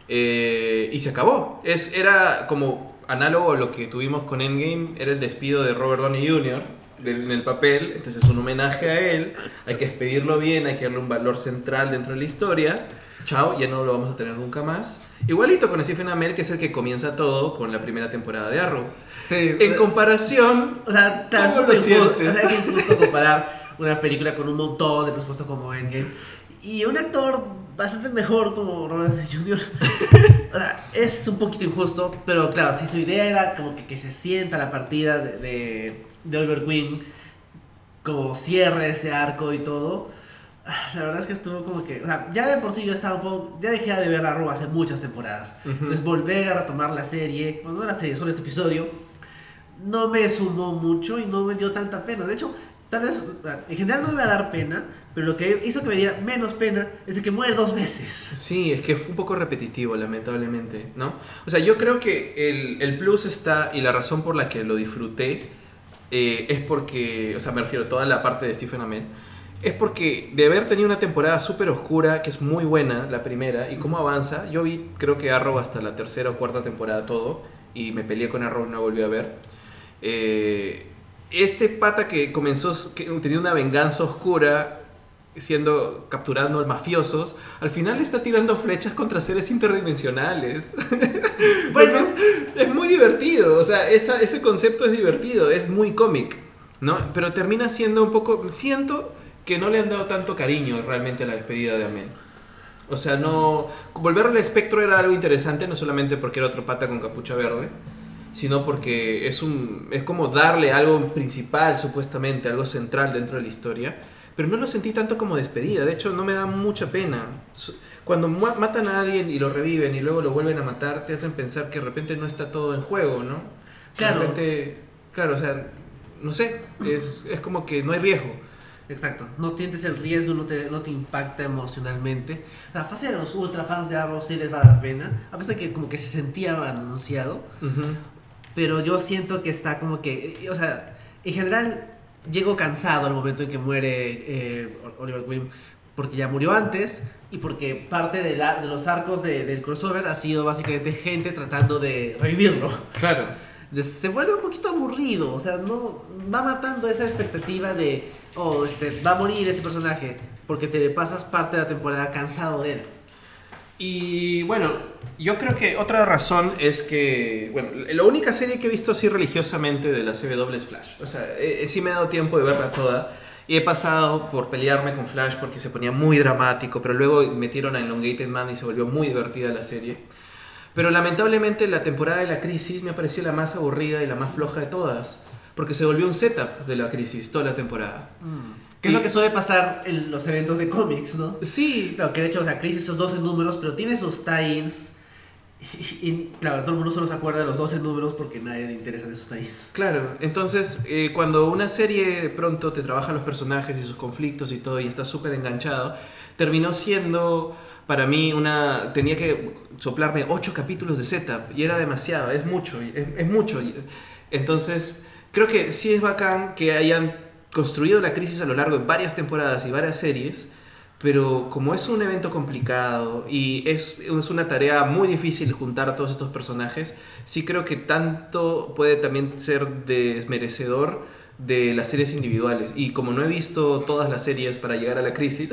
eh, y se acabó. Es, era como análogo a lo que tuvimos con Endgame. Era el despido de Robert Downey Jr. en el papel. Entonces es un homenaje a él. Hay que despedirlo bien, hay que darle un valor central dentro de la historia. Chao, ya no lo vamos a tener nunca más. Igualito con Stephen Amell, que es el que comienza todo con la primera temporada de Arrow. Sí. En comparación, O sea, ¿Cómo lo injusto, sientes? o sea, es injusto comparar una película con un montón de presupuesto como Endgame y un actor bastante mejor como Robert Downey Jr. o sea, es un poquito injusto, pero claro, si su idea era como que, que se sienta la partida de, de, de Oliver Queen, como cierre ese arco y todo. La verdad es que estuvo como que, o sea, ya de por sí yo estaba un poco, ya dejé de ver a Rob hace muchas temporadas. Ujú. Entonces volver a retomar la serie, bueno, no la serie, solo este episodio, no me sumó mucho y no me dio tanta pena. De hecho, tal vez, en general no me va a dar pena, pero lo que hizo que me diera menos pena es de que muere dos veces. Sí, es que fue un poco repetitivo, lamentablemente, ¿no? O sea, yo creo que el, el plus está, y la razón por la que lo disfruté, eh, es porque, o sea, me refiero a toda la parte de Stephen Amell, es porque de haber tenido una temporada súper oscura, que es muy buena, la primera, y cómo avanza, yo vi creo que Arrow hasta la tercera o cuarta temporada todo, y me peleé con Arrow no volví a ver. Eh, este pata que comenzó, que tenía una venganza oscura, siendo capturando a mafiosos, al final está tirando flechas contra seres interdimensionales. bueno, es, es, muy divertido, o sea, esa, ese concepto es divertido, es muy cómic, ¿no? Pero termina siendo un poco, siento que no le han dado tanto cariño realmente a la despedida de Amén. O sea, no. Volverlo al espectro era algo interesante, no solamente porque era otro pata con capucha verde, sino porque es, un, es como darle algo principal, supuestamente, algo central dentro de la historia. Pero no lo sentí tanto como despedida, de hecho, no me da mucha pena. Cuando matan a alguien y lo reviven y luego lo vuelven a matar, te hacen pensar que de repente no está todo en juego, ¿no? Claro. Claro, o sea, no sé, es, es como que no hay riesgo. Exacto, no sientes el riesgo, no te, no te impacta emocionalmente. La fase de los ultra fans de Arrow sí les va a dar pena, a pesar de que como que se sentía anunciado. Pero yo siento que está como que, o sea, en general llego cansado al momento en que muere eh, Oliver Queen, porque ya murió antes y porque parte de, la, de los arcos de, del crossover ha sido básicamente gente tratando de revivirlo. Claro. Se vuelve un poquito aburrido, o sea, no va matando esa expectativa de oh, este, va a morir este personaje, porque te pasas parte de la temporada cansado de él. Y bueno, yo creo que otra razón es que, bueno, la única serie que he visto así religiosamente de la CW es Flash. O sea, sí me he dado tiempo de verla toda. Y he pasado por pelearme con Flash porque se ponía muy dramático, pero luego metieron a Elongated Man y se volvió muy divertida la serie. Pero lamentablemente la temporada de la crisis me pareció la más aburrida y la más floja de todas porque se volvió un setup de la crisis toda la temporada. Mm. Que es lo que suele pasar en los eventos de cómics, ¿no? Sí. Claro, que de hecho, o sea, Crisis son 12 números, pero tiene sus tie-ins. Y, claro, todo el mundo solo se acuerda de los 12 números porque a nadie le interesan esos tie-ins. Claro, entonces eh, cuando una serie de pronto te trabaja los personajes y sus conflictos y todo y estás súper enganchado, terminó siendo para mí una... Tenía que soplarme 8 capítulos de setup y era demasiado, es mucho, es, es mucho. Entonces creo que sí es bacán que hayan construido la crisis a lo largo de varias temporadas y varias series, pero como es un evento complicado y es, es, una tarea muy difícil juntar a todos estos personajes, sí creo que tanto puede también ser desmerecedor de las series individuales. Y como no he visto todas las series para llegar a la crisis,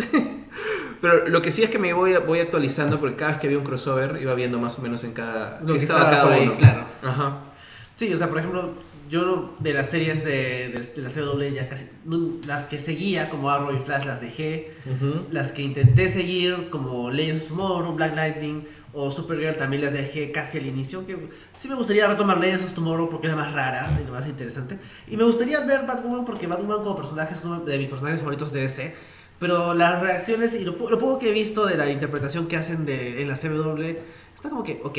pero lo que sí es que me voy, voy actualizando porque cada vez que había un crossover iba viendo más o menos en cada... Lo que, estaba, cada uno. claro. Ajá. Sí, o sea, por ejemplo, yo de las series de, de, la CW ya casi las que seguía como Arrow y Flash las dejé. Las que intenté seguir como Legends of Tomorrow Black Lightning o Supergirl también las dejé casi al inicio que sí me gustaría retomar Legends of Tomorrow porque es la más rara y la más interesante. Y me gustaría ver Batwoman porque Batwoman como personaje es uno de mis personajes favoritos de DC pero las reacciones y lo, lo poco que he visto de la interpretación que hacen de, en la CW está como que ok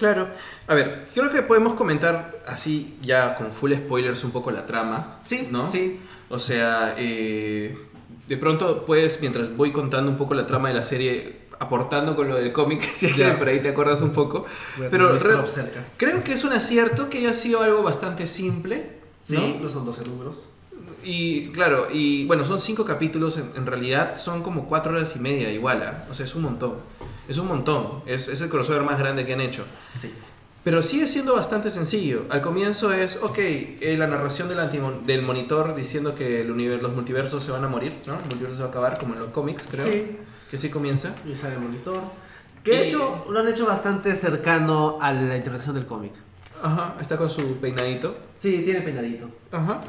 Claro. A ver, creo que podemos comentar así, ya con full spoilers, un poco la trama. Sí, ¿no? Sí. O sea, eh, de pronto puedes, mientras voy contando un poco la trama de la serie, aportando con lo del cómic, si es que por ahí te acuerdas un poco. Pero creo que es un acierto que haya sido algo bastante simple. Sí, no, son 12 números. Y claro, y bueno, son cinco capítulos, en, realidad son como cuatro horas y media igual, ¿ah? o sea, es un montón. Es un montón. Es, es, el crossover más grande que han hecho. Sí. Pero sigue siendo bastante sencillo. Al comienzo es, ok, eh, la narración del, del monitor diciendo que el los multiversos se van a morir, ¿no? El multiverso se va a acabar, como en los cómics, creo. Sí. Que sí comienza. Y sale el monitor. Que de hecho lo han hecho bastante cercano a la interpretación del cómic. Ajá, está con su peinadito. Sí, tiene peinadito. Ajá.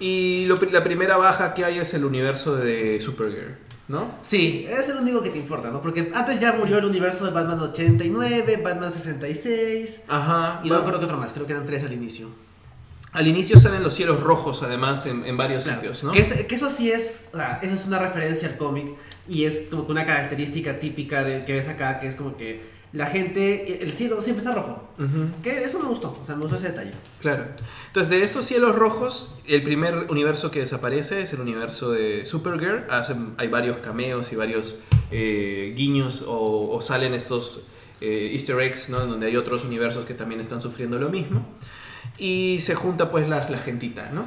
Y la primera baja que hay es el universo de Supergirl. ¿no? Sí, es el único que te importa, ¿no? Porque antes ya murió el universo de Batman 89, Batman 66. Ajá. Y no recuerdo que otro más, creo que eran tres al inicio. Al inicio salen los cielos rojos, además, en, varios sitios, ¿no? Que, eso sí es, o sea, eso es una referencia al cómic y es como que una característica típica de, que ves acá, que es como que la gente, el cielo siempre está rojo. Que eso me gustó, o sea, me gustó ese detalle. Claro. Entonces, de estos cielos rojos, el primer universo que desaparece es el universo de Supergirl. hay varios cameos y varios eh, guiños o, salen estos eh, easter eggs, ¿no? Donde hay otros universos que también están sufriendo lo mismo. Y se junta pues la, la gentita, ¿no?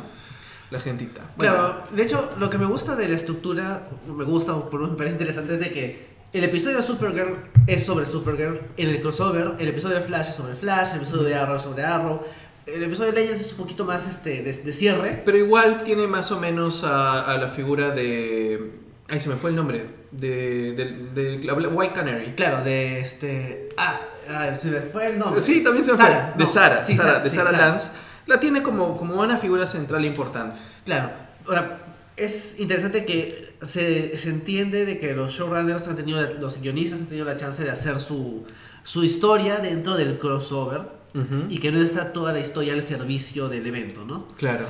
la gentita. Claro, de hecho, lo que me gusta de la estructura, me gusta, o por lo me parece interesante, es de que el episodio de Supergirl es sobre Supergirl, en el crossover, el episodio de Flash es sobre Flash, el episodio de Arrow es sobre Arrow, el episodio de Legends es un poquito más este, de, de cierre. Pero igual tiene más o menos a, a la figura de... Ay, se me fue el nombre. De, de, de White Canary. Claro, de este. Ah, ah, se me fue el nombre. Sí, también se me Sara, fue. De no, Sara, sí, Sara, Sara, de sí, Sara. Lance. La tiene como, como una figura central importante. Claro. Ahora, es interesante que se, se entiende de que los showrunners han tenido, la- los guionistas han tenido la chance de hacer su, su historia dentro del crossover y que no está toda la historia al servicio del evento, ¿no? Claro.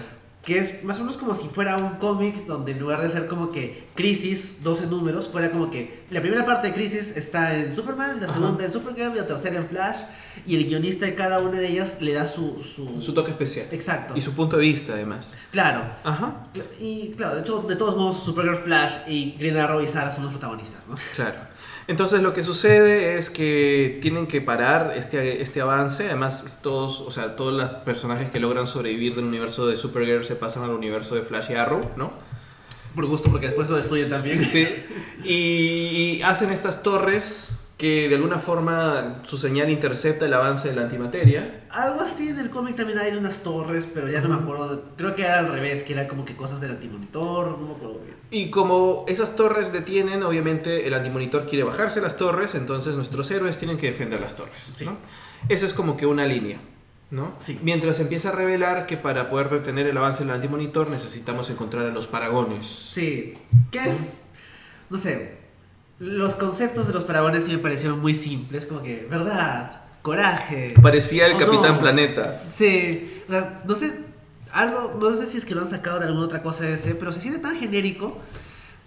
Que es más o menos como si fuera un cómic donde en lugar de ser como que Crisis, 12 números, fuera como que la primera parte de Crisis está en Superman, la Ajá. segunda en Supergirl, la tercera en Flash, y el guionista de cada una de ellas le da su... Su, Su toque especial. Exacto. Y su punto de vista, además. Claro. Ajá. Y claro, de hecho, de todos modos, Supergirl, Flash y Green Arrow y Sarah son los protagonistas, ¿no? Claro. Entonces lo que sucede es que tienen que parar este, este avance. Además, todos, o sea, todos los personajes que logran sobrevivir del universo de Supergirl se pasan al universo de Flash y Arrow, ¿no? Por gusto, porque después lo destruyen también. Sí. Y, y hacen estas torres que de alguna forma su señal intercepta el avance de la antimateria. Algo así en el cómic también hay unas torres, pero ya no me acuerdo. Creo que era al revés, que era como que cosas del antimonitor, no me acuerdo bien. Y como esas torres detienen, obviamente el antimonitor quiere bajarse las torres, entonces nuestros héroes tienen que defender las torres. Sí. ¿no? Eso es como que una línea. ¿no? Sí. Mientras empieza a revelar que para poder detener el avance del antimonitor necesitamos encontrar a los paragones. Sí, que es, no sé, los conceptos de los paragones sí me parecieron muy simples, como que verdad, coraje. Parecía el o Capitán no. Planeta. Sí, o sea, no sé, algo, no sé si es que lo han sacado de alguna otra cosa de ese, pero se siente tan genérico.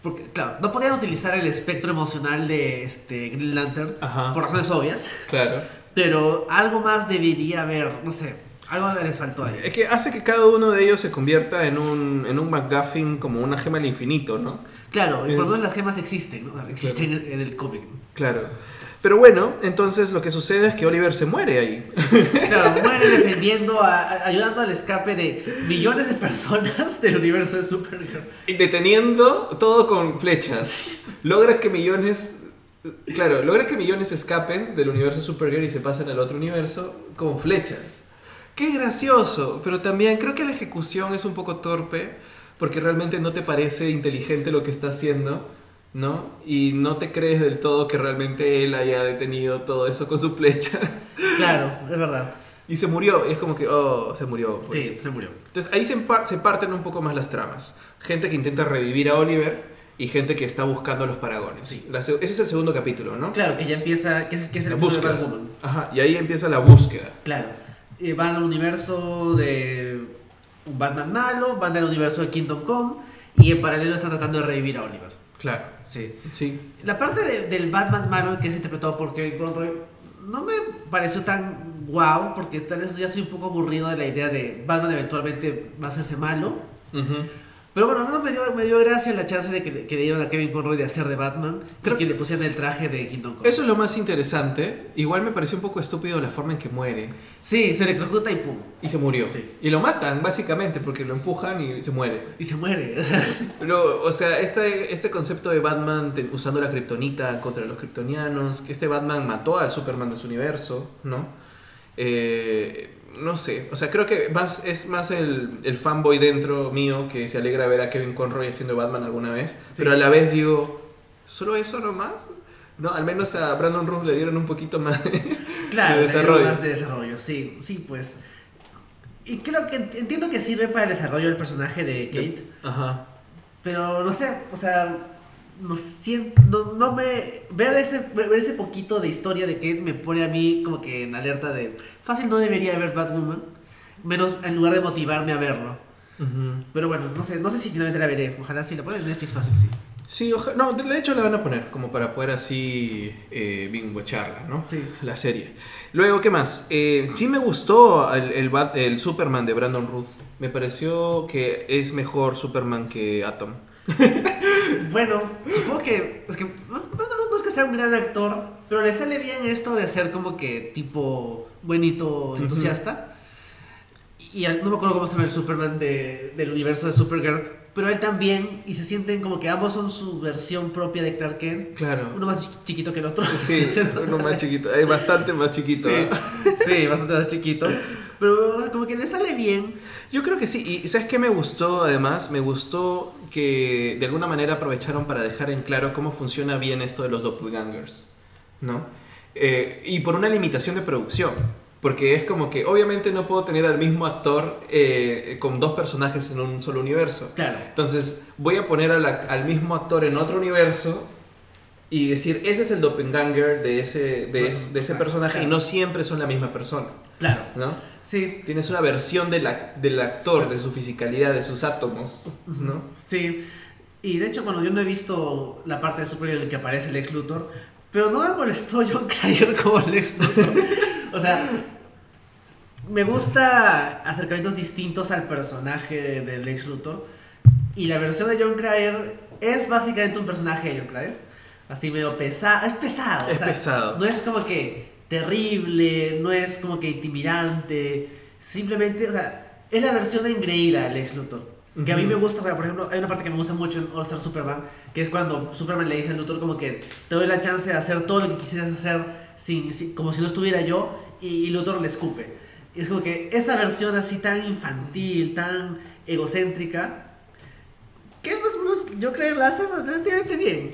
Porque, claro, no podían utilizar el espectro emocional de este Green Lantern Ajá. por razones obvias, Claro. pero algo más debería haber, no sé, algo les faltó ahí. Es que hace que cada uno de ellos se convierta en un, en un McGuffin como una gema del infinito, ¿no? Claro, y por lo menos las gemas existen, ¿no? existen en, en el cómic. Claro. Pero bueno, entonces lo que sucede es que Oliver se muere ahí. Claro, muere defendiendo, a- ayudando al escape de millones de personas del universo de Supergirl. Y deteniendo todo con flechas. Logra que millones. Claro, logra que millones escapen del universo Supergirl y se pasen al otro universo con flechas. Qué gracioso, pero también creo que la ejecución es un poco torpe porque realmente no te parece inteligente lo que está haciendo, ¿no? Y no te crees del todo que realmente él haya detenido todo eso con sus flechas. Claro, es verdad. Y se murió, y es como que, oh, se murió. pues. Sí, se murió. Entonces ahí se, parten un poco más las tramas. Gente que intenta revivir a Oliver y gente que está buscando los paragones. Sí. La ese es el segundo capítulo, ¿no? Claro, que ya empieza, que es, que es el La de búsqueda. Batwoman. Ajá, y ahí empieza la búsqueda. Claro. Eh, van al universo de un Batman malo, van al universo de Kingdom Come y en paralelo están tratando de revivir a Oliver. Claro. Sí. Sí. La parte de- del Batman malo que es interpretado por Kevin Conroy no me pareció tan guau porque tal vez ya estoy un poco aburrido de la idea de Batman eventualmente va a hacerse malo. Pero bueno, no me dio, me dio gracia la chance de que, le- que le dieron a Kevin Conroy de hacer de Batman Creo- y que le pusieran el traje de Kingdom Come. Eso es lo más interesante. Igual me pareció un poco estúpido la forma en que muere. Sí, se electrocuta y pum. Y se murió. Sí. Y lo matan, básicamente, porque lo empujan y se muere. Y se muere. Pero, o sea, este, este concepto de Batman te- usando la kriptonita contra los kryptonianos, que este Batman mató al Superman de su universo, ¿no? Eh, no sé, o sea, creo que más, es más el, el fanboy dentro mío que se alegra ver a Kevin Conroy haciendo Batman alguna vez, pero a la vez digo, ¿solo eso nomás? No, al menos a Brandon Roos le dieron un poquito más de, Claro, de desarrollo. más de desarrollo, sí, sí, pues. Y creo que ent- entiendo que sirve para el desarrollo del personaje de Kate, Ajá. pero no sé, o sea, no siento, no, no me ver ese ver ese poquito de historia de Kate me pone a mí como que en alerta de fácil no debería ver Batwoman, menos en lugar de motivarme a verlo. Pero bueno, no sé, no sé si finalmente la veré, ojalá sí la ponen en Netflix fácil sí. Sí, oja- no, de hecho la van a poner como para poder así eh, ¿no? Sí. La serie. Luego, ¿qué más? Eh, sí me gustó el, el, Bat- el Superman de Brandon Ruth. Me pareció que es mejor Superman que Atom. Bueno, supongo que. Es que. No, no- no es que sea un gran actor, pero le sale bien esto de ser como que tipo buenito, entusiasta. y no me acuerdo cómo se llama el Superman de- del universo de Supergirl, pero él también, y se sienten como que ambos son su versión propia de Clark Kent. Claro. Uno más chi- chiquito que el otro. Sí, uno más chiquito, es bastante más chiquito. Sí, ¿eh? sí, bastante más chiquito. Pero como que le sale bien. Yo creo que sí, y ¿sabes qué me gustó además? Me gustó que de alguna manera aprovecharon para dejar en claro cómo funciona bien esto de los doppelgangers, ¿no? Eh, y por una limitación de producción, porque es como que obviamente no puedo tener al mismo actor eh, con dos personajes en un solo universo. Claro. Entonces voy a poner al mismo actor en otro universo y decir, ese es el doppelganger de ese, de, es- de ese personaje y no siempre son la misma persona, Claro. ¿no? Sí, Tienes una versión de la- del actor, de su fisicalidad, de sus átomos, ¿no? sí. Y de hecho, bueno, yo no he visto la parte de Supergirl en la que aparece el ex Luthor, pero no me molestó John Cryer como el ex Luthor. o sea, me gusta acercamientos distintos al personaje del ex Luthor. Y la versión de John Cryer es básicamente un personaje de John Cryer. Así medio pesado. Es pesado. o Es sea, pesado. No es como que terrible, no es como que intimidante. Simplemente, o sea, es la versión engreída del ex Luthor. Que a mí me gusta, o sea, por ejemplo, hay una parte que me gusta mucho en All Star Superman, que es cuando Superman le dice al Luthor como que te doy la chance de hacer todo lo que quisieras hacer sin, sin- como si no estuviera yo, y, y Luthor le escupe. Y es como que esa versión así tan infantil, tan egocéntrica, que más o menos yo creo que la hace relativamente bien.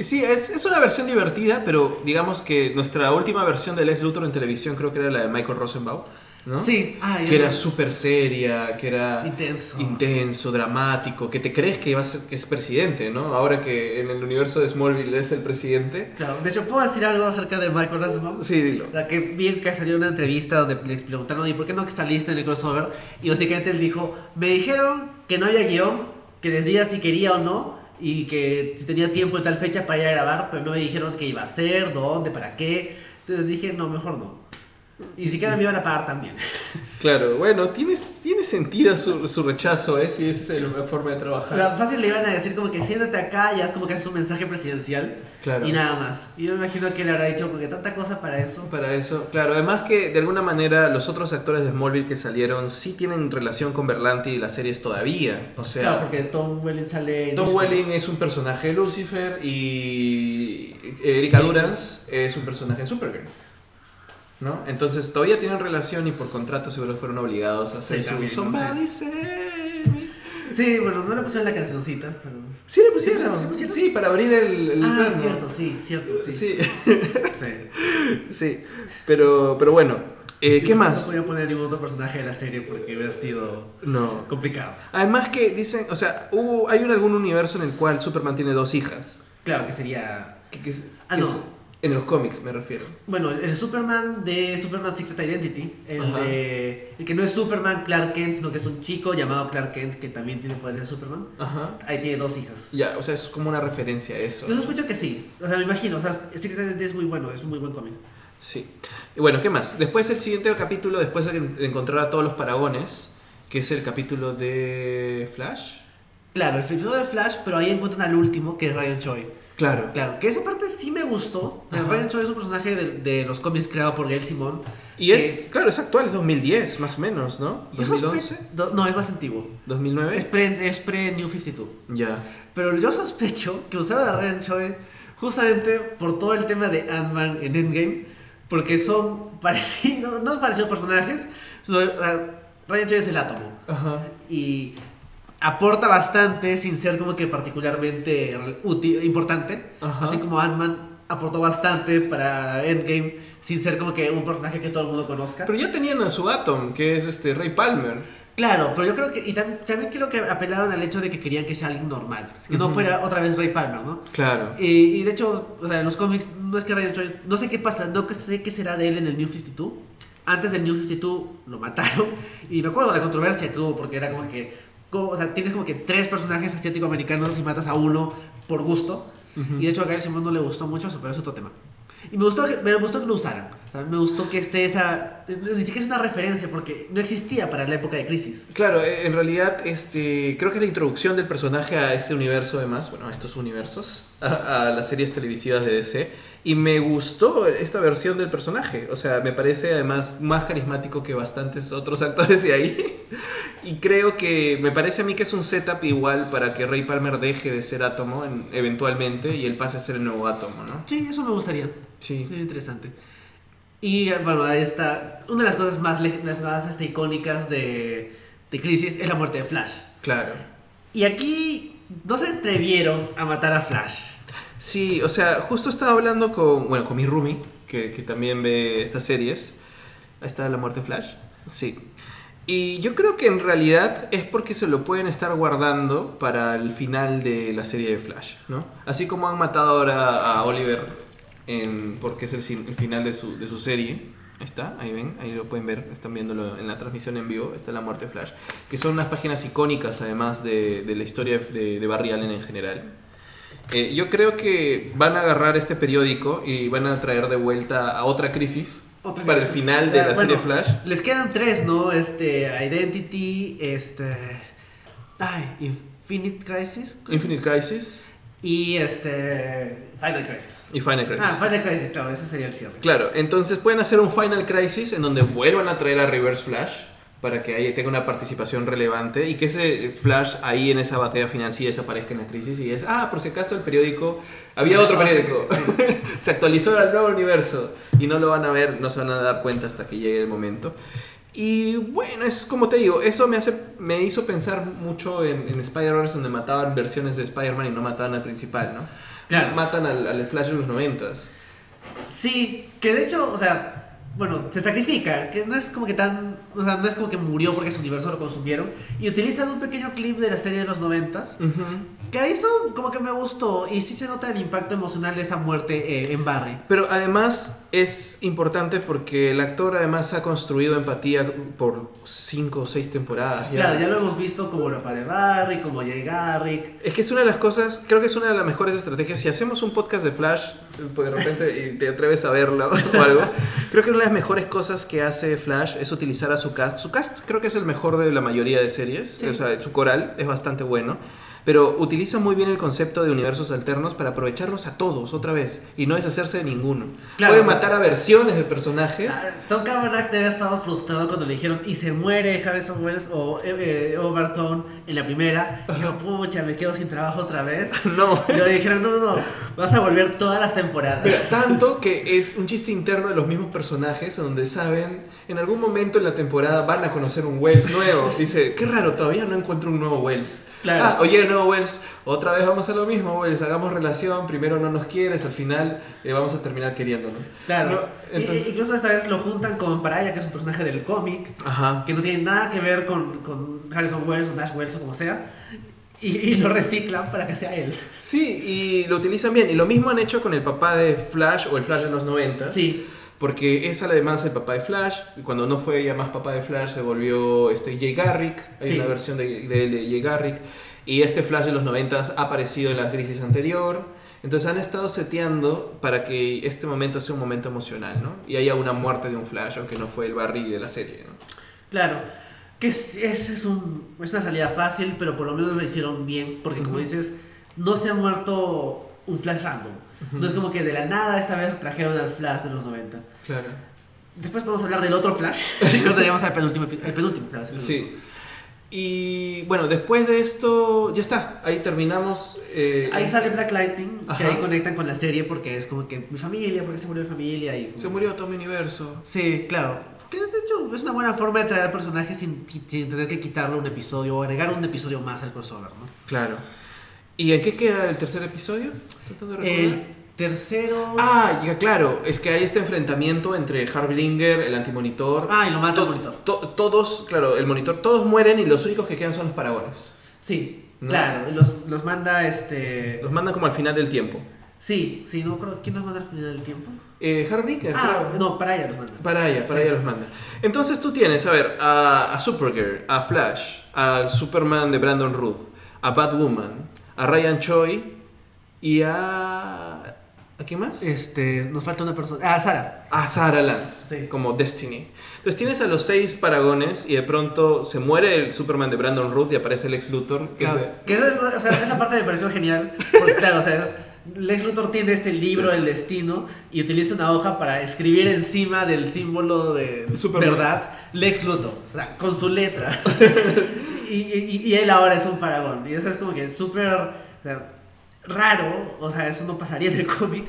Sí, es, es una versión divertida, pero digamos que nuestra última versión del ex Luthor en televisión creo que era la de Michael Rosenbaum, ¿no? Sí, ay, Que era súper seria, que era Intenso. intenso, dramático, que te crees que, va a ser, que es presidente, ¿no? Ahora que en el universo de Smallville es el presidente. Claro, de hecho, ¿puedo decir algo acerca de Michael Rosenbaum? Sí, dilo. Sea, que bien que salió una entrevista donde le preguntaron, ¿y por qué no saliste en el crossover? Y básicamente él dijo, me dijeron que no había guion, que les diga si quería o no, y que si tenía tiempo en tal fecha para ir a grabar, pero no me dijeron qué iba a hacer, dónde, para qué. Entonces dije, no, mejor no. Y ni siquiera me iban a pagar también. Claro, bueno, tiene, tiene sentido su, su rechazo, ¿eh? Si esa es la forma de trabajar. fácil le iban a decir como que siéntate acá, ya es como que haces un mensaje presidencial. Claro. Y nada más. Y yo me imagino que le habrá dicho porque tanta cosa para eso. Para eso, claro, además que de alguna manera los otros actores de Smallville que salieron sí tienen relación con Berlanti y las series todavía. O sea, claro, porque Tom Welling sale... Tom Lucifer. Welling es un personaje de Lucifer y Erika Durance es un personaje de Supergirl. ¿No? Entonces todavía tienen relación y por contrato seguro fueron obligados a hacer Sí, su ¿no? Somebody. Sí, bueno, no le pusieron la cancioncita, pero... Sí, le pusieron. Sí, para abrir el, el Ah, plano. cierto, sí, cierto, sí. Sí, Sí. sí. Pero, pero bueno, eh, ¿qué No más? podía poner ningún otro personaje de la serie porque hubiera sido No. complicado. Además que dicen, o sea, hubo, hay un, algún universo en el cual Superman tiene dos hijas. Claro que sería... Que- Ah, que no. es- en los cómics me refiero. Bueno, el Superman de Superman Secret Identity, el, Ajá. de, el que no es Superman Clark Kent, sino que es un chico llamado Clark Kent que también tiene poderes de Superman. Ajá. Ahí tiene dos hijas. Ya, o sea, es como una referencia a eso. Yo sospecho que sí. O sea, me imagino. O sea, Secret Identity es muy bueno, es un muy buen cómic. Sí. Y bueno, ¿qué más? Después el siguiente capítulo, después de en- encontrar a todos los paragones, que es el capítulo de Flash. Claro, el primero de Flash, pero ahí encuentran al último, que es Ryan Choi. Claro. Claro, que esa parte sí me gustó. Ajá. Ryan Choi es un personaje de, de los cómics creado por Gail Simón. Y es, claro, es actual, es 2010 más o menos, ¿no? Yo 2011, sospe- do- No, es más antiguo. 2009. Es pre, es pre New 52. Ya. Pero yo sospecho que usaron a Ryan Choi justamente por todo el tema de Ant-Man en Endgame. Porque son parecidos, no son parecidos personajes. sino, Ryan Choi es el átomo. Ajá. Y aporta bastante sin ser como que particularmente útil, importante. Ajá. Así como Ant-Man aportó bastante para Endgame sin ser como que un personaje que todo el mundo conozca. Pero ya tenían a su Atom, que es este Ray Palmer. Claro, pero yo creo que, y tam- también creo que apelaron al hecho de que querían que sea alguien normal, que no Ujú. fuera otra vez Ray Palmer, ¿no? Claro. Y, y de hecho, o sea, en los cómics, no es que Choi, no sé qué pasa, no sé qué será de él en el New 52. Antes del New 52 lo mataron, y me acuerdo de la controversia que hubo, porque era como que, como- o sea, tienes como que tres personajes asiático-americanos y matas a uno por gusto. Y de hecho a Gael Simón no le gustó mucho eso, pero es otro tema. Y me gustó que, me gustó que lo usaran. O sea, me gustó que esté esa... Ni siquiera es una referencia, porque no existía para la época de Crisis. Claro, eh, en realidad, este, creo que la introducción del personaje a este universo, además, bueno, a estos universos, a, a las series televisivas de DC, Y me gustó esta versión del personaje. O sea, me parece además más carismático que bastantes otros actores de ahí. Y creo que me parece a mí que es un setup igual para que Ray Palmer deje de ser átomo en- eventualmente y él pase a ser el nuevo átomo, ¿no? Sí, eso me gustaría. Sí. Sería interesante. Y bueno, ahí está. Una de las cosas más, más este, icónicas de, de Crisis es la muerte de Flash. Claro. Y aquí no se atrevieron a matar a Flash. Sí, o sea, justo estaba hablando con, bueno, con mi roomie, que, que también ve estas series. Ahí está La Muerte Flash. Sí. Y yo creo que en realidad es porque se lo pueden estar guardando para el final de la serie de Flash, ¿no? Así como han matado ahora a Oliver porque es el final de su, de su serie. Ahí está, ahí ven, ahí lo pueden ver, están viéndolo en la transmisión en vivo, está La Muerte Flash. Que son unas páginas icónicas además de, de la historia de, de Barry Allen en general. Eh, yo creo que van a agarrar este periódico y van a traer de vuelta a otra crisis Otra- para el final de Ah, la bueno, serie Flash. Les quedan tres, ¿no? Este, Identity, este... Ay, Infinite Crisis. Infinite Crisis Y este... Final Crisis. y Final Crisis. Ah, Final Crisis, claro, ese sería el cierre. Claro, entonces pueden hacer un Final Crisis en donde vuelvan a traer a Reverse Flash para que ahí tenga una participación relevante y que ese Flash ahí en esa batalla final sí desaparezca en la crisis y es, ah, por si acaso el periódico, había Sí, otro no, periódico, sí, se actualizó al nuevo universo y no lo van a ver, no se van a dar cuenta hasta que llegue el momento. Y bueno, es como te digo, eso me, hace, me hizo pensar mucho en, en Spider-Verse donde mataban versiones de Spider-Man y no mataban al principal, ¿no? Claro. Matan al, al Flash de los noventas. Sí, que de hecho, o sea, bueno, se sacrifica, que no es como que tan, o sea, no es como que murió porque su universo lo consumieron, y utilizan un pequeño clip de la serie de los noventas, que eso como que me gustó, y sí se nota el impacto emocional de esa muerte eh, en Barry. Pero además es importante porque el actor además ha construido empatía por cinco o seis temporadas. ya. Claro, ya lo hemos visto como la de Barry, como Jay Garrick. Es que es una de las cosas, creo que es una de las mejores estrategias. Si hacemos un podcast de Flash, pues de repente y te atreves a verlo o algo, creo que una de las mejores cosas que hace Flash es utilizar a su cast. Su cast creo que es el mejor de la mayoría de series, Sí. o sea, su coral es bastante bueno. Pero utiliza muy bien el concepto de universos alternos para aprovecharlos a todos otra vez y no deshacerse de ninguno. Claro, Puede matar a versiones de personajes. Ah, Tom Cavanagh debe estado frustrado cuando le dijeron y se muere Harrison Wells o eh, eh, Overton en la primera. Y yo, pucha, me quedo sin trabajo otra vez. No. Y le dijeron, no, no, no, vas a volver todas las temporadas. Mira, tanto que es un chiste interno de los mismos personajes donde saben, en algún momento en la temporada van a conocer un Wells nuevo. Dice, qué raro, todavía no encuentro un nuevo Wells. Claro. Ah, oye, el nuevo Wells, otra vez vamos a lo mismo, Wells, hagamos relación, primero no nos quieres, al final eh, vamos a terminar queriéndonos. Claro. No, entonces- incluso esta vez lo juntan con Paraya, que es un personaje del cómic, que no tiene nada que ver con, con Harrison Wells o Nash Wells o como sea. Y, y lo reciclan para que sea él. Sí, y lo utilizan bien. Y lo mismo han hecho con el papá de Flash o el Flash de los 90. Sí. Porque es además el papá de Flash. y Cuando no fue ya más papá de Flash, se volvió este Jay Garrick. Hay Sí. una versión de, de, de Jay Garrick. Y este Flash de los 90 ha aparecido en la crisis anterior. Entonces han estado seteando para que este momento sea un momento emocional, ¿no? Y haya una muerte de un Flash, aunque no fue el Barry de la serie, ¿no? Claro. Que es, es, es un, es una salida fácil, pero por lo menos lo hicieron bien. Porque como dices, no se ha muerto un Flash random. No es como que de la nada esta vez trajeron al Flash de los 90. Claro. Después podemos hablar del otro Flash. Creo que al penúltimo. El penúltimo, claro. el penúltimo. Sí. Y bueno, después de esto, ya está. Ahí terminamos. eh, Ahí sale Black Lightning, que Ajá. ahí conectan con la serie porque es como que mi familia, porque se murió mi familia y... Se murió todo mi universo. Sí, claro. Que de hecho es una buena forma de traer al personaje sin, sin tener que quitarle un episodio o agregar un episodio más al crossover, ¿no? Claro. ¿Y en qué queda el tercer episodio? Tratando de. El tercero... Ah, ya claro, es que hay este enfrentamiento entre Harbinger, el antimonitor. Ah, y lo mata el To- monitor. to- todos, claro, el monitor, todos mueren y los únicos que quedan son los paragones. Sí, ¿No? claro. Los, los manda este... Los mandan como al final del tiempo. Sí, sí, no creo... ¿Quién los manda al final del tiempo? Eh, Harbinger, Ah, no, para ella los manda. Para allá, para Sí. allá los manda. Entonces tú tienes, a ver, a, a Supergirl, a Flash, al Superman de Brandon Ruth, a Batwoman, a Ryan Choi y a... ¿A quién más? Este, nos falta una persona... Ah, Sara. a Sarah Lance, Sí. como Destiny. Entonces tienes a los seis paragones y de pronto se muere el Superman de Brandon Root y aparece el ex Luthor. Que Claro. se- Que eso- o sea, esa parte me pareció genial. Porque, claro, o sea, es- Lex Luthor tiene este libro, El Destino, y utiliza una hoja para escribir encima del símbolo de Superman. verdad Lex Luthor, o sea, con su letra. y, y- y él ahora es un paragón. Y eso es como que súper o sea, raro, o sea, eso no pasaría en el cómic,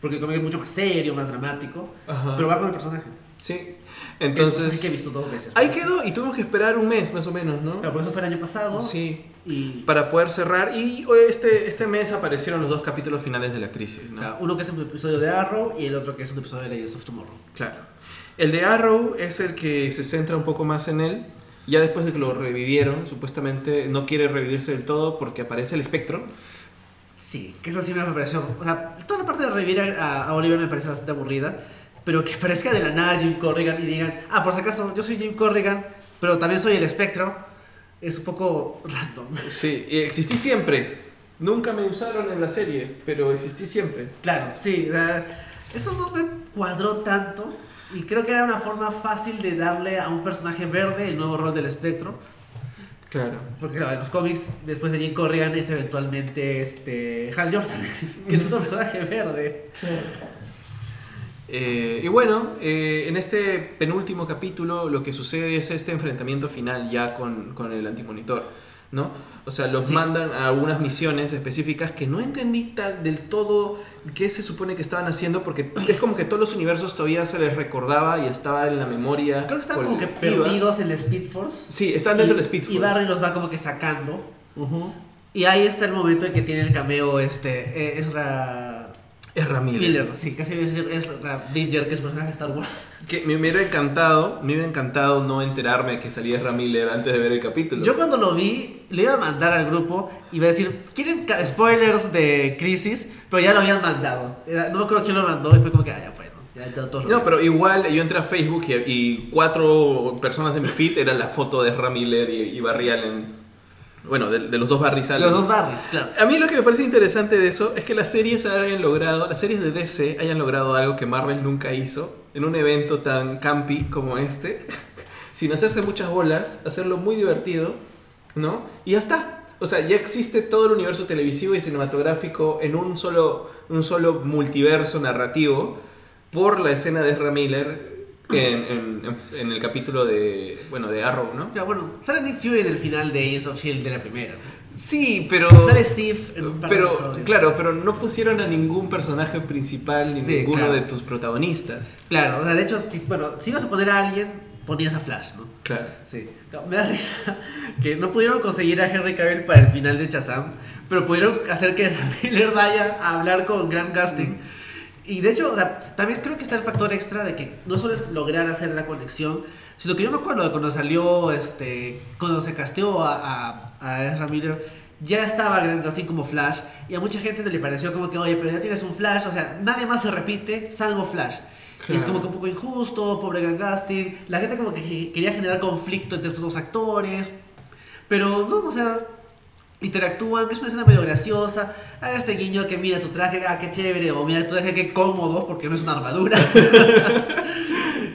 porque el cómic es mucho más serio, más dramático, Ajá. pero va con el personaje. Sí. Entonces, Entonces, que he visto dos veces. ahí quedó y tuvimos que esperar un mes más o menos, ¿no? Claro, por eso fue el año pasado. Sí. Y Para poder cerrar. Y este, este mes aparecieron los dos capítulos finales de la crisis, ¿no? claro, uno que es un episodio de Arrow y el otro que es un episodio de Legends of Tomorrow. Claro. El de Arrow es el que se centra un poco más en él. Ya después de que lo revivieron, supuestamente no quiere revivirse del todo porque aparece el espectro. Sí, que eso sí me pareció. O sea, toda la parte de revivir a, a Oliver me parece bastante aburrida. Pero que parezca de la nada Jim Corrigan y digan, ah, por si acaso, yo soy Jim Corrigan, pero también soy el espectro. Es un poco random. Sí, existí siempre. Nunca me usaron en la serie, pero existí siempre. Claro, sí. eso no me cuadró tanto. Y creo que era una forma fácil de darle a un personaje verde el nuevo rol del espectro. Claro. Porque claro, en los cómics, después de Jim Corrigan, es eventualmente este, Hal Jordan, que es otro personaje verde. Eh, y bueno, eh, en este penúltimo capítulo lo que sucede es este enfrentamiento final ya con, con el antimonitor, ¿no? O sea, los Sí. mandan a unas misiones específicas que no entendí tal del todo qué se supone que estaban haciendo porque es como que todos los universos todavía se les recordaba y estaba en la memoria. Creo que están como que perdidos en el Speed Force. Sí, están dentro y, del Speed Force. Y Barry los va como que sacando. Y ahí está el momento en que tiene el cameo este eh, Ezra Es Ramírez. Miller. Sí, casi voy a decir Ezra Bridger, que es personaje de Star Wars. Que me hubiera encantado, me hubiera encantado no enterarme que salía Ezra Miller antes de ver el capítulo. Yo cuando lo vi, le iba a mandar al grupo y iba a decir, ¿quieren spoilers de Crisis? Pero ya lo habían mandado. Era- no acuerdo quién lo mandó y fue como que, ah, ya fue. ¿no? Ya, No, vieron". pero igual yo entré a Facebook y, y cuatro personas de mi feed era la foto de Ezra Miller y, y Barry Allen. Bueno, de, de los dos Barry Allen. Los dos Barrys, claro. A mí lo que me parece interesante de eso es que las series hayan logrado, las series de DC hayan logrado algo que Marvel nunca hizo en un evento tan campi como este, sin hacerse muchas bolas, hacerlo muy divertido, ¿no? Y ya está. O sea, ya existe todo el universo televisivo y cinematográfico en un solo, un solo multiverso narrativo por la escena de Ezra Miller en, en- en- en el capítulo de, bueno, de Arrow, ¿no? Ya, bueno, sale Nick Fury en el final de Agents of S.H.I.E.L.D. de la primera. Sí, pero... Sale Steve en un par de Pero, episodios. claro, pero no pusieron a ningún personaje principal ni Sí, ninguno claro. de tus protagonistas. Claro, o sea, de hecho, si, bueno, si ibas a poner a alguien, ponías a Flash, ¿no? Claro. Sí. No, me da risa que no pudieron conseguir a Henry Cavill para el final de Shazam, pero pudieron hacer que Miller vaya a hablar con Grant Gustin. Y de hecho, o sea, también creo que está el factor extra de que no solo es lograr hacer la conexión, sino que yo me acuerdo de cuando salió, este, cuando se casteó a, a, a Ezra Miller, ya estaba Grant Gustin como Flash, y a mucha gente le pareció como que, oye, pero ya tienes un Flash, o sea, nadie más se repite salvo Flash. Y es Claro. como que un poco injusto, pobre Grant Gustin. La gente como que quería generar conflicto entre estos dos actores. Pero no, o sea, interactúan, es una escena medio graciosa. Ah, este guiño que mira tu traje, ah, qué chévere, o mira tu traje, qué cómodo, porque no es una armadura.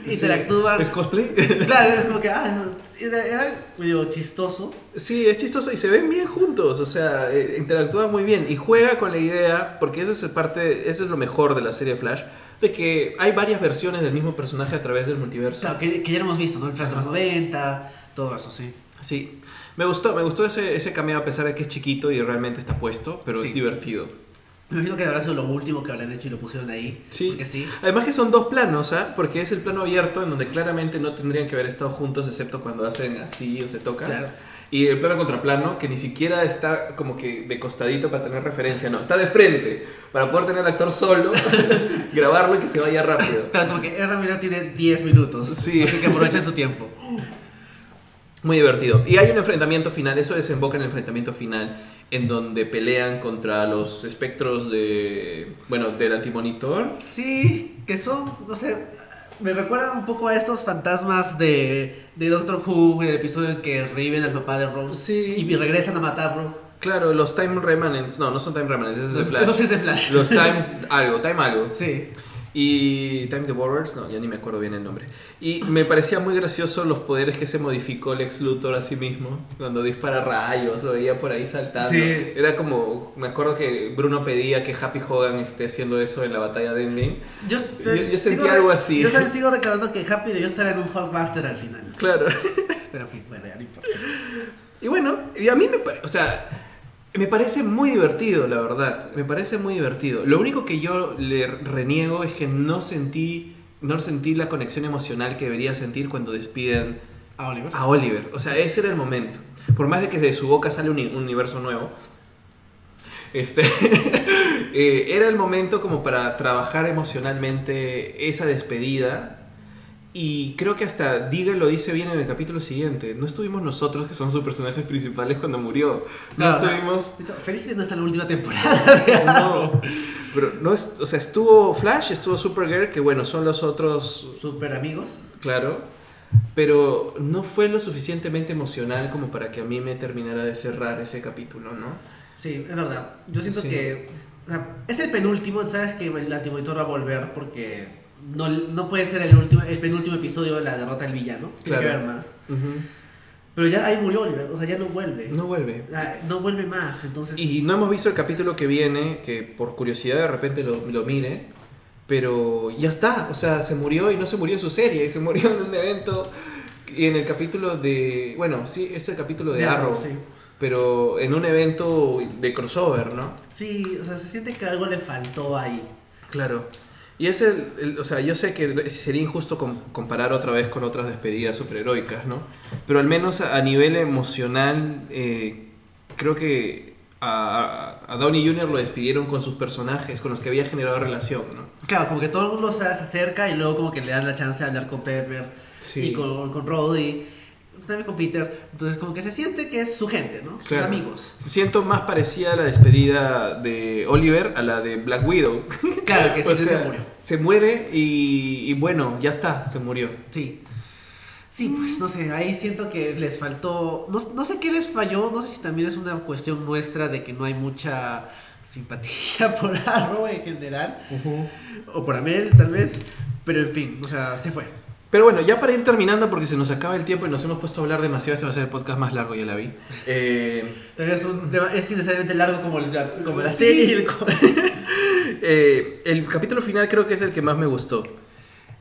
interactúan. ¿Es cosplay? Claro, es como que, ah, era, era medio chistoso. sí, es chistoso y se ven bien juntos, o sea, eh, interactúan muy bien y juega con la idea, porque eso es parte, eso es lo mejor de la serie Flash, de que hay varias versiones del mismo personaje a través del multiverso. Claro, que, que ya lo hemos visto, ¿no? El Flash de los 90, todo eso, sí. Sí, me gustó, me gustó ese, ese cameo a pesar de que es chiquito y realmente está puesto, pero Sí. es divertido. Me imagino que habrá sido lo último que habrán hecho y lo pusieron ahí. Sí. Porque sí. Además que son dos planos, ¿ah? Porque es el plano abierto en donde claramente no tendrían que haber estado juntos excepto cuando hacen así o se tocan. Claro. Y el plano contraplano que ni siquiera está como que de costadito para tener referencia, no, está de frente para poder tener al actor solo, grabarlo y que se vaya rápido. Pero es como que Ezra Miller tiene 10 minutos. Sí. Así que aprovechen su tiempo. Muy divertido. Y hay un enfrentamiento final, eso desemboca en el enfrentamiento final en donde pelean contra los espectros de, bueno, del antimonitor. Sí, que son, no sé, me recuerdan un poco a estos fantasmas de, de Doctor Who, el episodio en que reviven al papá de Rose Sí. y regresan a matarlo. Claro, los Time Remanents, no, no son Time Remanents, es de Flash. Eso sí es de Flash. Los Times algo, Time algo. Sí. Y Time Devourers, no, ya ni me acuerdo bien el nombre. Y me parecía muy gracioso los poderes que se modificó Lex Luthor a sí mismo. Cuando dispara rayos, lo veía por ahí saltando. Sí. Era como, me acuerdo que Bruno pedía que Happy Hogan esté haciendo eso en la batalla de Endgame. Yo, Yo- yo sentí sigo algo así. Yo también sigo reclamando que Happy debió estar en un Hulkbuster al final. Claro. Pero en fin, bueno, ya no importa. Y bueno, y a mí me parece, o sea, me parece muy divertido, la verdad. Me parece muy divertido. Lo único que yo le reniego es que no sentí, no sentí la conexión emocional que debería sentir cuando despiden A Oliver. a Oliver. O sea, ese era el momento. Por más de que de su boca sale un, un universo nuevo. Este, eh, era el momento como para trabajar emocionalmente esa despedida. Y creo que hasta Diga lo dice bien en el capítulo siguiente. No estuvimos nosotros, que son sus personajes principales, cuando murió. No Claro, estuvimos... De hecho, Felicity no está en la última temporada de. No, pero no es, o sea, estuvo Flash, estuvo Supergirl, que bueno, son los otros Super amigos. Claro, pero no fue lo suficientemente emocional como para que a mí me terminara de cerrar ese capítulo, ¿no? Sí, es verdad. Yo siento Sí. que. o sea, es el penúltimo, sabes que el antimonitor va a volver porque no, no puede ser el último, el penúltimo episodio de la derrota del villano. Tiene que haber más. Pero ya ahí murió Oliver, o sea, ya no vuelve. No vuelve. Ah, no vuelve más, entonces. Y no hemos visto el capítulo que viene, que por curiosidad de repente lo, lo mire, pero ya está, o sea, se murió y no se murió en su serie, se murió en un evento, y en el capítulo de, bueno, sí, es el capítulo de, De Arrow, Arrow, sí. pero en un evento de crossover, ¿no? Sí, o sea, se siente que algo le faltó ahí. Claro. Y es el, el- o sea, yo sé que sería injusto com- comparar otra vez con otras despedidas superheroicas, ¿no? Pero al menos a, a nivel emocional, eh, creo que a, a- Downey Jr. lo despidieron con sus personajes, con los que había generado relación, ¿no? Claro, como que todo el mundo se se acerca y luego como que le dan la chance de hablar con Pepper Sí. y con, con Roddy, también con Peter. Entonces como que se siente que es su gente, ¿no? Sus Claro. amigos. Siento más parecida a la despedida de Oliver a la de Black Widow. Claro que sí, O sí sea, se murió. Se muere y, y bueno, ya está, se murió. Sí. Sí, pues no sé, ahí siento que les faltó, no, no sé qué les falló, no sé si también es una cuestión nuestra de que no hay mucha simpatía por Arrow en general, o por Amel tal vez, pero en fin, o sea, se fue. Pero bueno, ya para ir terminando, porque se nos acaba el tiempo y nos hemos puesto a hablar demasiado, este va a ser el podcast más largo, ya la vi. Eh, vez un tema- es innecesariamente largo como, la, como la Sí. serie y el eh, el capítulo final creo que es el que más me gustó.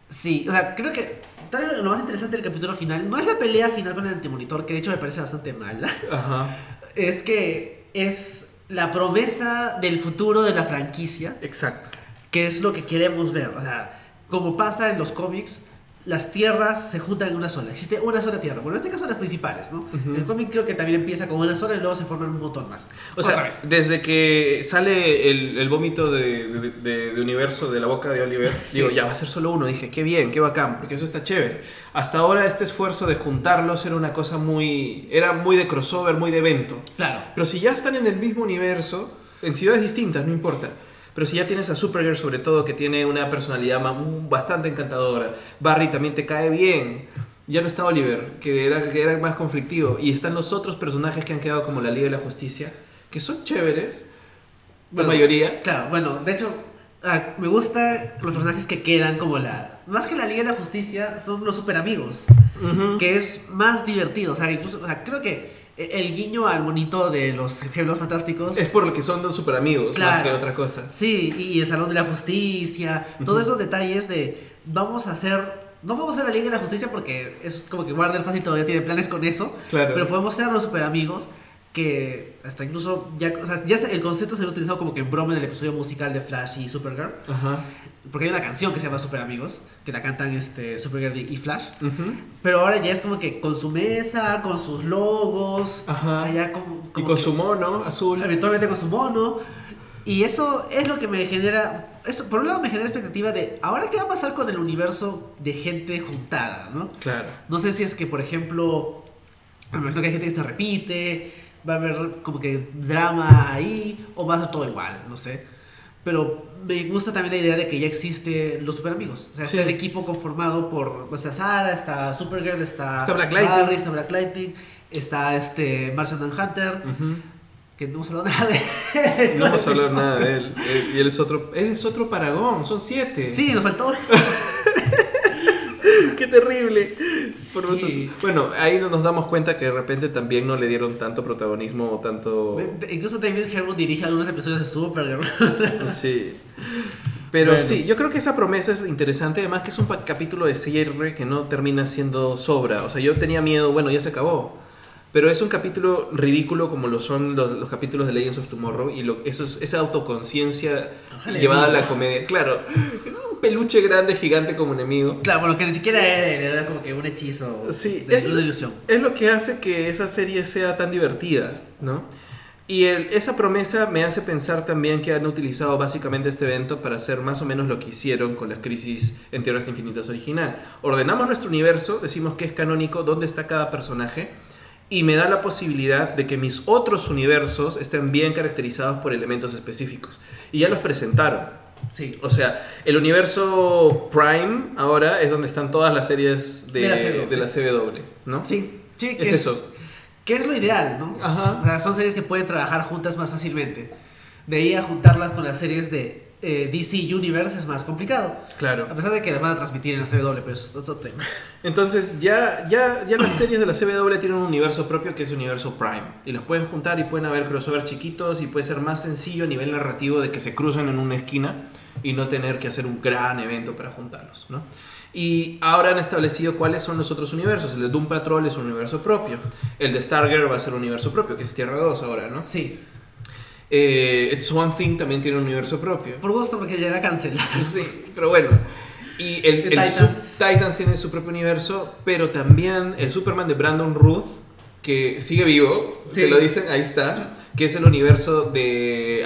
Sí, o sea, creo que tal vez lo más interesante del capítulo final no es la pelea final con el antimonitor, que de hecho me parece bastante mala. Ajá. Es que es la promesa del futuro de la franquicia, Exacto. que es lo que queremos ver. O sea, como pasa en los cómics, las tierras se juntan en una sola. Existe una sola tierra. Bueno, en este caso las principales, ¿no? Ujú. El cómic creo que también empieza con una sola y luego se forman un montón más. O sea, vez. desde que sale el, el vómito de, de- de- de universo de la boca de Oliver, Sí. digo, ya va a ser solo uno. Dije, qué bien, qué bacán, porque eso está chévere. Hasta ahora este esfuerzo de juntarlos era una cosa muy... Era muy de crossover, muy de evento. Claro. Pero si ya están en el mismo universo, en ciudades distintas, no importa. Pero si ya tienes a Supergirl sobre todo, que tiene una personalidad mm, bastante encantadora, Barry también te cae bien, ya no está Oliver, que era, que era más conflictivo, y están los otros personajes que han quedado como la Liga de la Justicia, que son chéveres, la Bueno, mayoría. Claro, bueno, de hecho, ah, me gustan los personajes que quedan como la... Más que la Liga de la Justicia, son los super amigos. Que es más divertido. O sea, incluso, o sea, creo que el guiño al monito de los gemelos fantásticos. Es por lo que son dos super amigos, más que otra cosa. Sí, y el Salón de la Justicia. Todos esos detalles de vamos a hacer. No vamos a hacer la Liga de la Justicia porque es como que Warner Fácil todavía tiene planes con eso. Claro. Pero podemos ser los super amigos que hasta incluso ya, o sea, ya el concepto se ha utilizado como que en broma en el episodio musical de Flash y Supergirl. Ajá. Porque hay una canción que se llama Super Amigos, que la cantan este, Supergirl y Flash. Pero ahora ya es como que con su mesa, con sus logos, Ajá. allá como, Y con que- su mono azul. eventualmente con su mono. Y eso es lo que me genera, eso por un lado me genera expectativa de ahora qué va a pasar con el universo de gente juntada, ¿no? Claro. No sé si es que, por ejemplo, me imagino que hay gente que se repite, va a haber como que drama ahí, o va a ser todo igual, no sé. Pero me gusta también la idea de que ya existe los super amigos. O sea, Sí. está el equipo conformado por, o sea, Sarah, está Supergirl, está, Está Black Lightning. Barry, está Black Lightning, está este Martian Manhunter, Ujú. que no hemos hablado nada de él. No hemos hablado nada de él. Él- Y él es otro, él es otro paragón, son siete. Sí, nos faltó. Qué terrible. Sí. Bueno, ahí nos damos cuenta que de repente también no le dieron tanto protagonismo o tanto... Incluso David Herman dirige algunos episodios de Supergirl. Sí. Pero Bueno. sí, yo creo que esa promesa es interesante, además que es un capítulo de cierre que no termina siendo sobra. O sea, yo tenía miedo, bueno, ya se acabó. Pero es un capítulo ridículo como lo son los, los capítulos de Legends of Tomorrow y lo, eso es- esa autoconciencia llevada a la enemigo. comedia. Claro, es un peluche grande, gigante como enemigo. Claro, bueno, que ni siquiera él, era como que un hechizo. Sí, de es- una ilusión. Es lo que hace que esa serie sea tan divertida, ¿no? Y el- esa promesa me hace pensar también que han utilizado básicamente este evento para hacer más o menos lo que hicieron con las crisis en Tierras Infinitas original. Ordenamos nuestro universo, decimos que es canónico, dónde está cada personaje, y me da la posibilidad de que mis otros universos estén bien caracterizados por elementos específicos. Y ya los presentaron. Sí. O sea, el universo Prime ahora es donde están todas las series de, De la CW. de la CW, ¿no? Sí, sí, que Es eso. Que es lo ideal, ¿no? Ajá. O sea, son series que pueden trabajar juntas más fácilmente. De ahí a juntarlas con las series de eh, DC Universe es más complicado. A Claro. pesar de que las van a transmitir en la CW, pero es otro tema. Entonces ya, ya, ya las series de la CW tienen un universo propio que es universo Prime. Y los pueden juntar y pueden haber crossovers chiquitos y puede ser más sencillo a nivel narrativo de que se crucen en una esquina y no tener que hacer un gran evento para juntarlos, ¿no? Y ahora han establecido cuáles son los otros universos. El de Doom Patrol es un universo propio. El de Stargirl va a ser un universo propio, que es Tierra 2 ahora, ¿no? Sí, Eh, Swamp Thing también tiene un universo propio. por gusto porque ya era cancelado. Sí, pero bueno. Y el, Titans. Titans tiene su propio universo, pero también el Superman de Brandon Ruth, que sigue vivo, Sí. te lo dicen, ahí está, que es el universo de,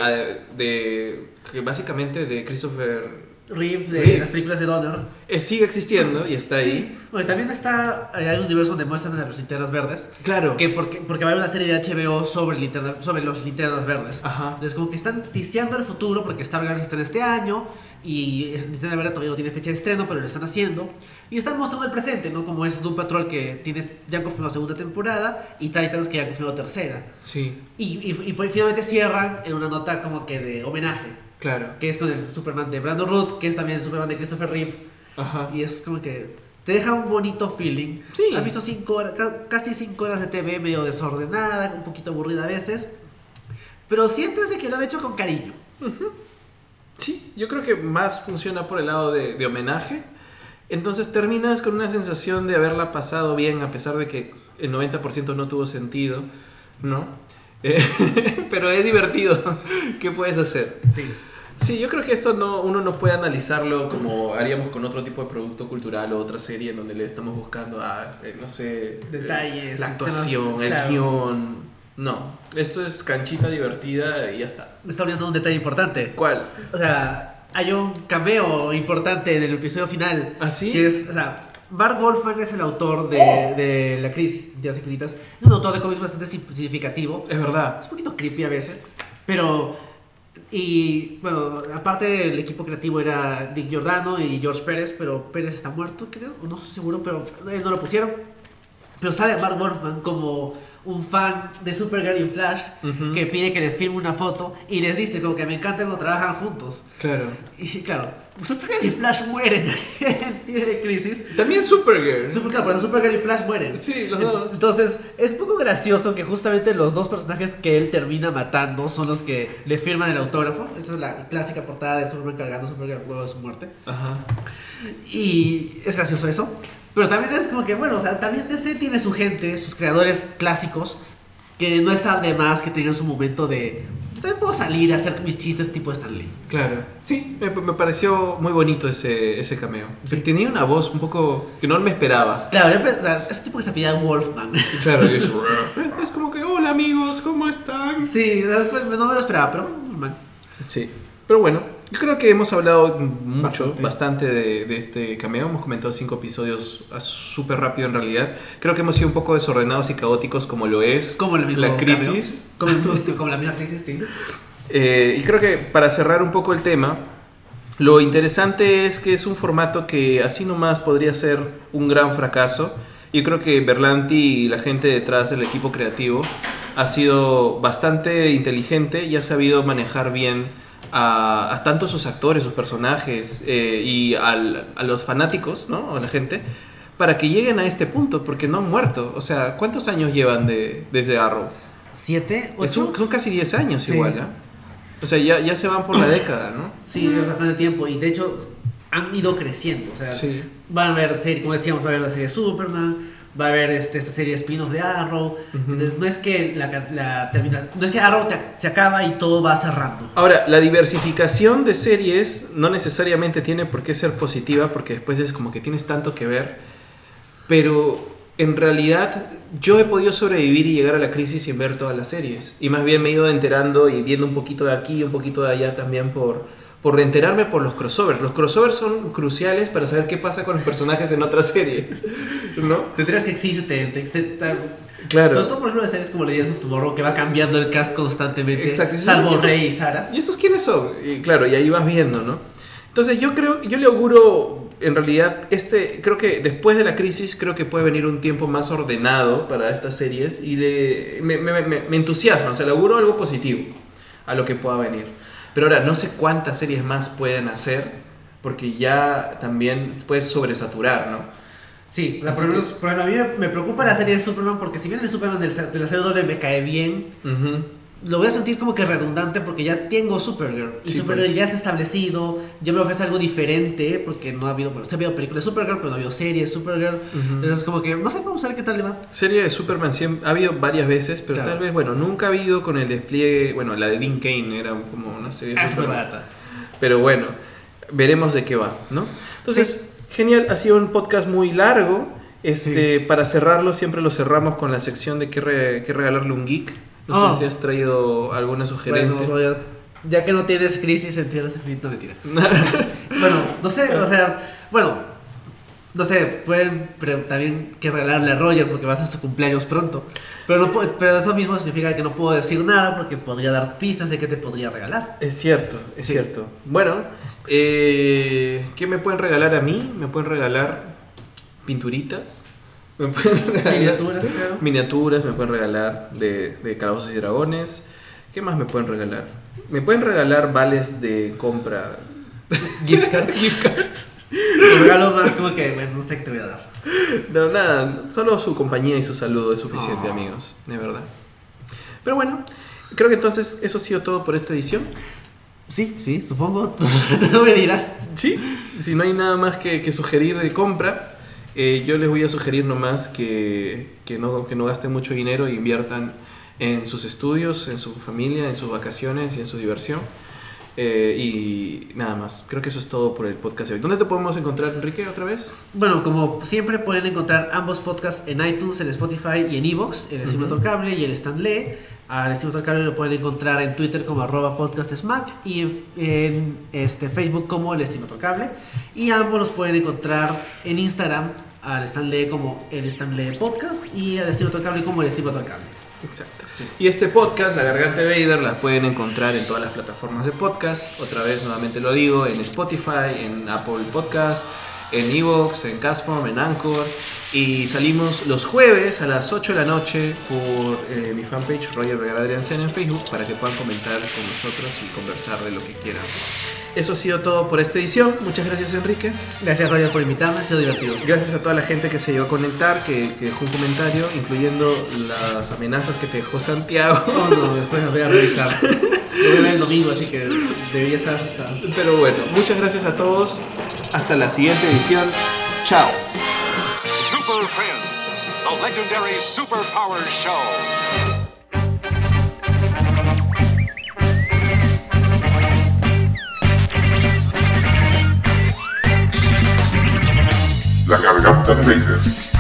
de que básicamente de Christopher... Reeve de Reeve. las películas de Donner. eh, sigue existiendo y está ahí. También está. Hay un universo donde muestran a los linternas verdes. Claro. Que porque, porque va a haber una serie de HBO sobre, linterna- sobre los linternas verdes. Ajá. Entonces, como que están ticiando el futuro porque Stargirl está en este año y Linterna Verde todavía no tiene fecha de estreno, pero lo están haciendo. Y están mostrando el presente, ¿no? Como es Doom Patrol que tienes, ya confirmado segunda temporada y Titans que ya confirmado tercera. Sí, Y, y, y pues finalmente cierran en una nota como que de homenaje, claro. que es con el Superman de Brandon Root, que es también el Superman de Christopher Reeve. Ajá. Y es como que te deja un bonito feeling. Sí. Has visto cinco horas, ca- casi 5 horas de TV medio desordenada, un poquito aburrida a veces. Pero sientes de que lo han hecho con cariño. Sí, yo creo que más funciona por el lado de, de homenaje. Entonces terminas con una sensación de haberla pasado bien, a pesar de que el 90% no tuvo sentido, ¿no? Eh, pero es divertido. ¿Qué puedes hacer? Sí. Sí, yo creo que esto no, uno no puede analizarlo como haríamos con otro tipo de producto cultural o otra serie en donde le estamos buscando a, eh, no sé, Detalles, eh, la actuación, temas, el claro. guion. No, esto es canchita divertida y ya está. Me está olvidando un detalle importante. ¿Cuál? O sea, hay un cameo importante en el episodio final. ¿Ah, sí? Que es, o sea, Mark Wolfman es el autor de, de La Crisis de las Infinitas. Es un autor de cómics bastante sig- significativo. Es verdad. Es un poquito creepy a veces. Pero. Y bueno, aparte del equipo creativo era Dick Giordano y George Pérez, pero Pérez está muerto, creo, o no estoy seguro, pero él no lo pusieron. Pero sale Mark Wolfman como un fan de Supergirl y Flash que pide que les firme una foto y les dice como que me encanta cuando trabajan juntos. Claro. Y claro, Supergirl y Flash mueren en Tiene Crisis. También Supergirl. Super, claro, pero Supergirl y Flash mueren. Sí, los dos. Entonces, es un poco gracioso que justamente los dos personajes que él termina matando son los que le firman el autógrafo. Esa es la clásica portada de Superman cargando a Supergirl luego de su muerte. Ajá. Y es gracioso eso. Pero también es como que, bueno, o sea, también DC tiene su gente, sus creadores clásicos, que no está de más que tengan su momento de. Yo también puedo salir a hacer mis chistes tipo Stanley. Claro. Sí, me, me pareció muy bonito ese, ese cameo. Tenía una voz un poco que no me esperaba. Claro, yo sea, es tipo que se apellida Wolfman. Claro, es, es como que, hola amigos, ¿cómo están? sí, no me lo esperaba, pero normal. Sí. Pero bueno, yo creo que hemos hablado mucho, Bastante. bastante, de, de este cameo. Hemos comentado cinco episodios ah, súper rápido en realidad. Creo que hemos sido un poco desordenados y caóticos como lo es Como mismo la crisis. Como, como la misma crisis, sí. Eh, y creo que para cerrar un poco el tema, lo interesante es que es un formato que así nomás podría ser un gran fracaso. Yo creo que Berlanti y la gente detrás del equipo creativo ha sido bastante inteligente y ha sabido manejar bien a, a tanto sus actores, sus personajes eh, y al- a los fanáticos, ¿no? A la gente, para que lleguen a este punto, porque no han muerto. O sea, ¿cuántos años llevan de, desde Arrow? ¿Siete? Es ¿Ocho? un- son casi 10 años Sí. igual, ¿ah? O sea, ya, ya se van por la década, ¿no? Sí, es bastante tiempo. Y de hecho, han ido creciendo. O sea, Sí. van a haber serie, como decíamos, va a haber la serie de Superman, va a haber este, esta serie de spin-off de Arrow. Entonces, no es que la, la termina, no es que Arrow te- se acaba y todo va cerrando. Ahora, la diversificación de series no necesariamente tiene por qué ser positiva porque después es como que tienes tanto que ver, pero en realidad yo he podido sobrevivir y llegar a la crisis sin ver todas las series. Y más bien me he ido enterando y viendo un poquito de aquí y un poquito de allá también por, por enterarme por los crossovers. Los crossovers son cruciales para saber qué pasa con los personajes en otra serie, ¿no? Te enteras que existe, te- te- Claro. Sobre todo, por ejemplo, de series como Legends of Tomorrow, que va cambiando el cast constantemente. Exacto. Salvo estos- Rey y Sara. ¿Y estos quiénes son? Y claro, y ahí vas viendo, ¿no? Entonces yo creo, yo le auguro, en realidad, este, creo que después de la crisis, creo que puede venir un tiempo más ordenado para estas series y le, me, me- me- me entusiasma, o sea, le auguro algo positivo a lo que pueda venir. Pero ahora, no sé cuántas series más pueden hacer, porque ya también puedes sobresaturar, ¿no? Sí, la por, que- por a mí me preocupa la serie de Superman porque si bien el Superman del- de la doble me cae bien, Ujú. Lo voy a sentir como que redundante porque ya tengo Supergirl. Y Sí, Supergirl pues. ya está establecido, ya me ofrece algo diferente porque no ha habido, bueno, se ha habido películas de Supergirl, pero no ha habido series de Supergirl. Entonces como que, no sé, vamos a ver qué tal le va. Serie de Superman siempre, ha habido varias veces, pero Claro. tal vez, bueno, nunca ha habido con el despliegue, bueno, la de Dean Kane era como una serie Ah, Es Superman. barata. Pero bueno, veremos de qué va, ¿no? Entonces, genial, ha sido un podcast muy largo. Este, Para cerrarlo, siempre lo cerramos con la sección de qué, re- qué regalarle un geek. No Oh. sé si has traído alguna sugerencia. Bueno, Roger, ya que no tienes crisis en tierras infinitas, mentira. bueno, no sé, o sea, bueno, no sé, pueden pero también que regalarle a Roger porque va a ser su cumpleaños pronto. Pero, no puedo- pero eso mismo significa que no puedo decir nada porque podría dar pistas de qué te podría regalar. Es cierto, es Sí. cierto. Bueno, eh, ¿qué me pueden regalar a mí? Me pueden regalar pinturitas. Me pueden regalar Miniaturas. Miniaturas, me pueden regalar de, de calabozos y dragones. ¿Qué más me pueden regalar? Me pueden regalar vales de compra. Gift cards. Gift cards. Regalo más como que, bueno, no sé qué te voy a dar. No, nada, solo su compañía y su saludo es suficiente, Oh. amigos, de verdad. Pero bueno, creo que entonces eso ha sido todo por esta edición. Sí, sí, supongo. Tú me dirás. Sí, si no hay nada más que, que sugerir de compra, eh, yo les voy a sugerir nomás que, que, no, que no gasten mucho dinero e inviertan en sus estudios, en su familia, en sus vacaciones y en su diversión. Eh, y nada más, creo que eso es todo por el podcast de hoy. ¿Dónde te podemos encontrar, Enrique, otra vez? Bueno, como siempre pueden encontrar ambos podcasts en iTunes, en Spotify y en Evox, el Estimator Cable y el Stanley. Al Estimator Cable lo pueden encontrar en Twitter como arroba podcastsmack y en, en, este, Facebook como el Estimator Cable. Y ambos los pueden encontrar en Instagram al Stanley como el Stanley Podcast y al Estimator Cable como el Estimator Cable. Exacto. Y este podcast, La Garganta de Vader, la pueden encontrar en todas las plataformas de podcast. Otra vez, nuevamente lo digo, en Spotify, en Apple Podcast, en Evox, en Castform, en Anchor. Y salimos los jueves a las 8 de la noche por eh, mi fanpage Roger Vergara Adrián en Facebook para que puedan comentar con nosotros y conversar de lo que quieran. Eso ha sido todo por esta edición. Muchas gracias, Enrique. Gracias Roger por invitarme, ha sido divertido. Gracias a toda la gente que se llegó a conectar, que, que dejó un comentario, incluyendo las amenazas que te dejó Santiago. No, no, después las voy a revisar. Lo voy a ver el domingo, así que debería estar asustado. Pero bueno, muchas gracias a todos. Hasta la siguiente edición. Chao. Super Friends, the legendary Superpower Show. La garganta de Vader.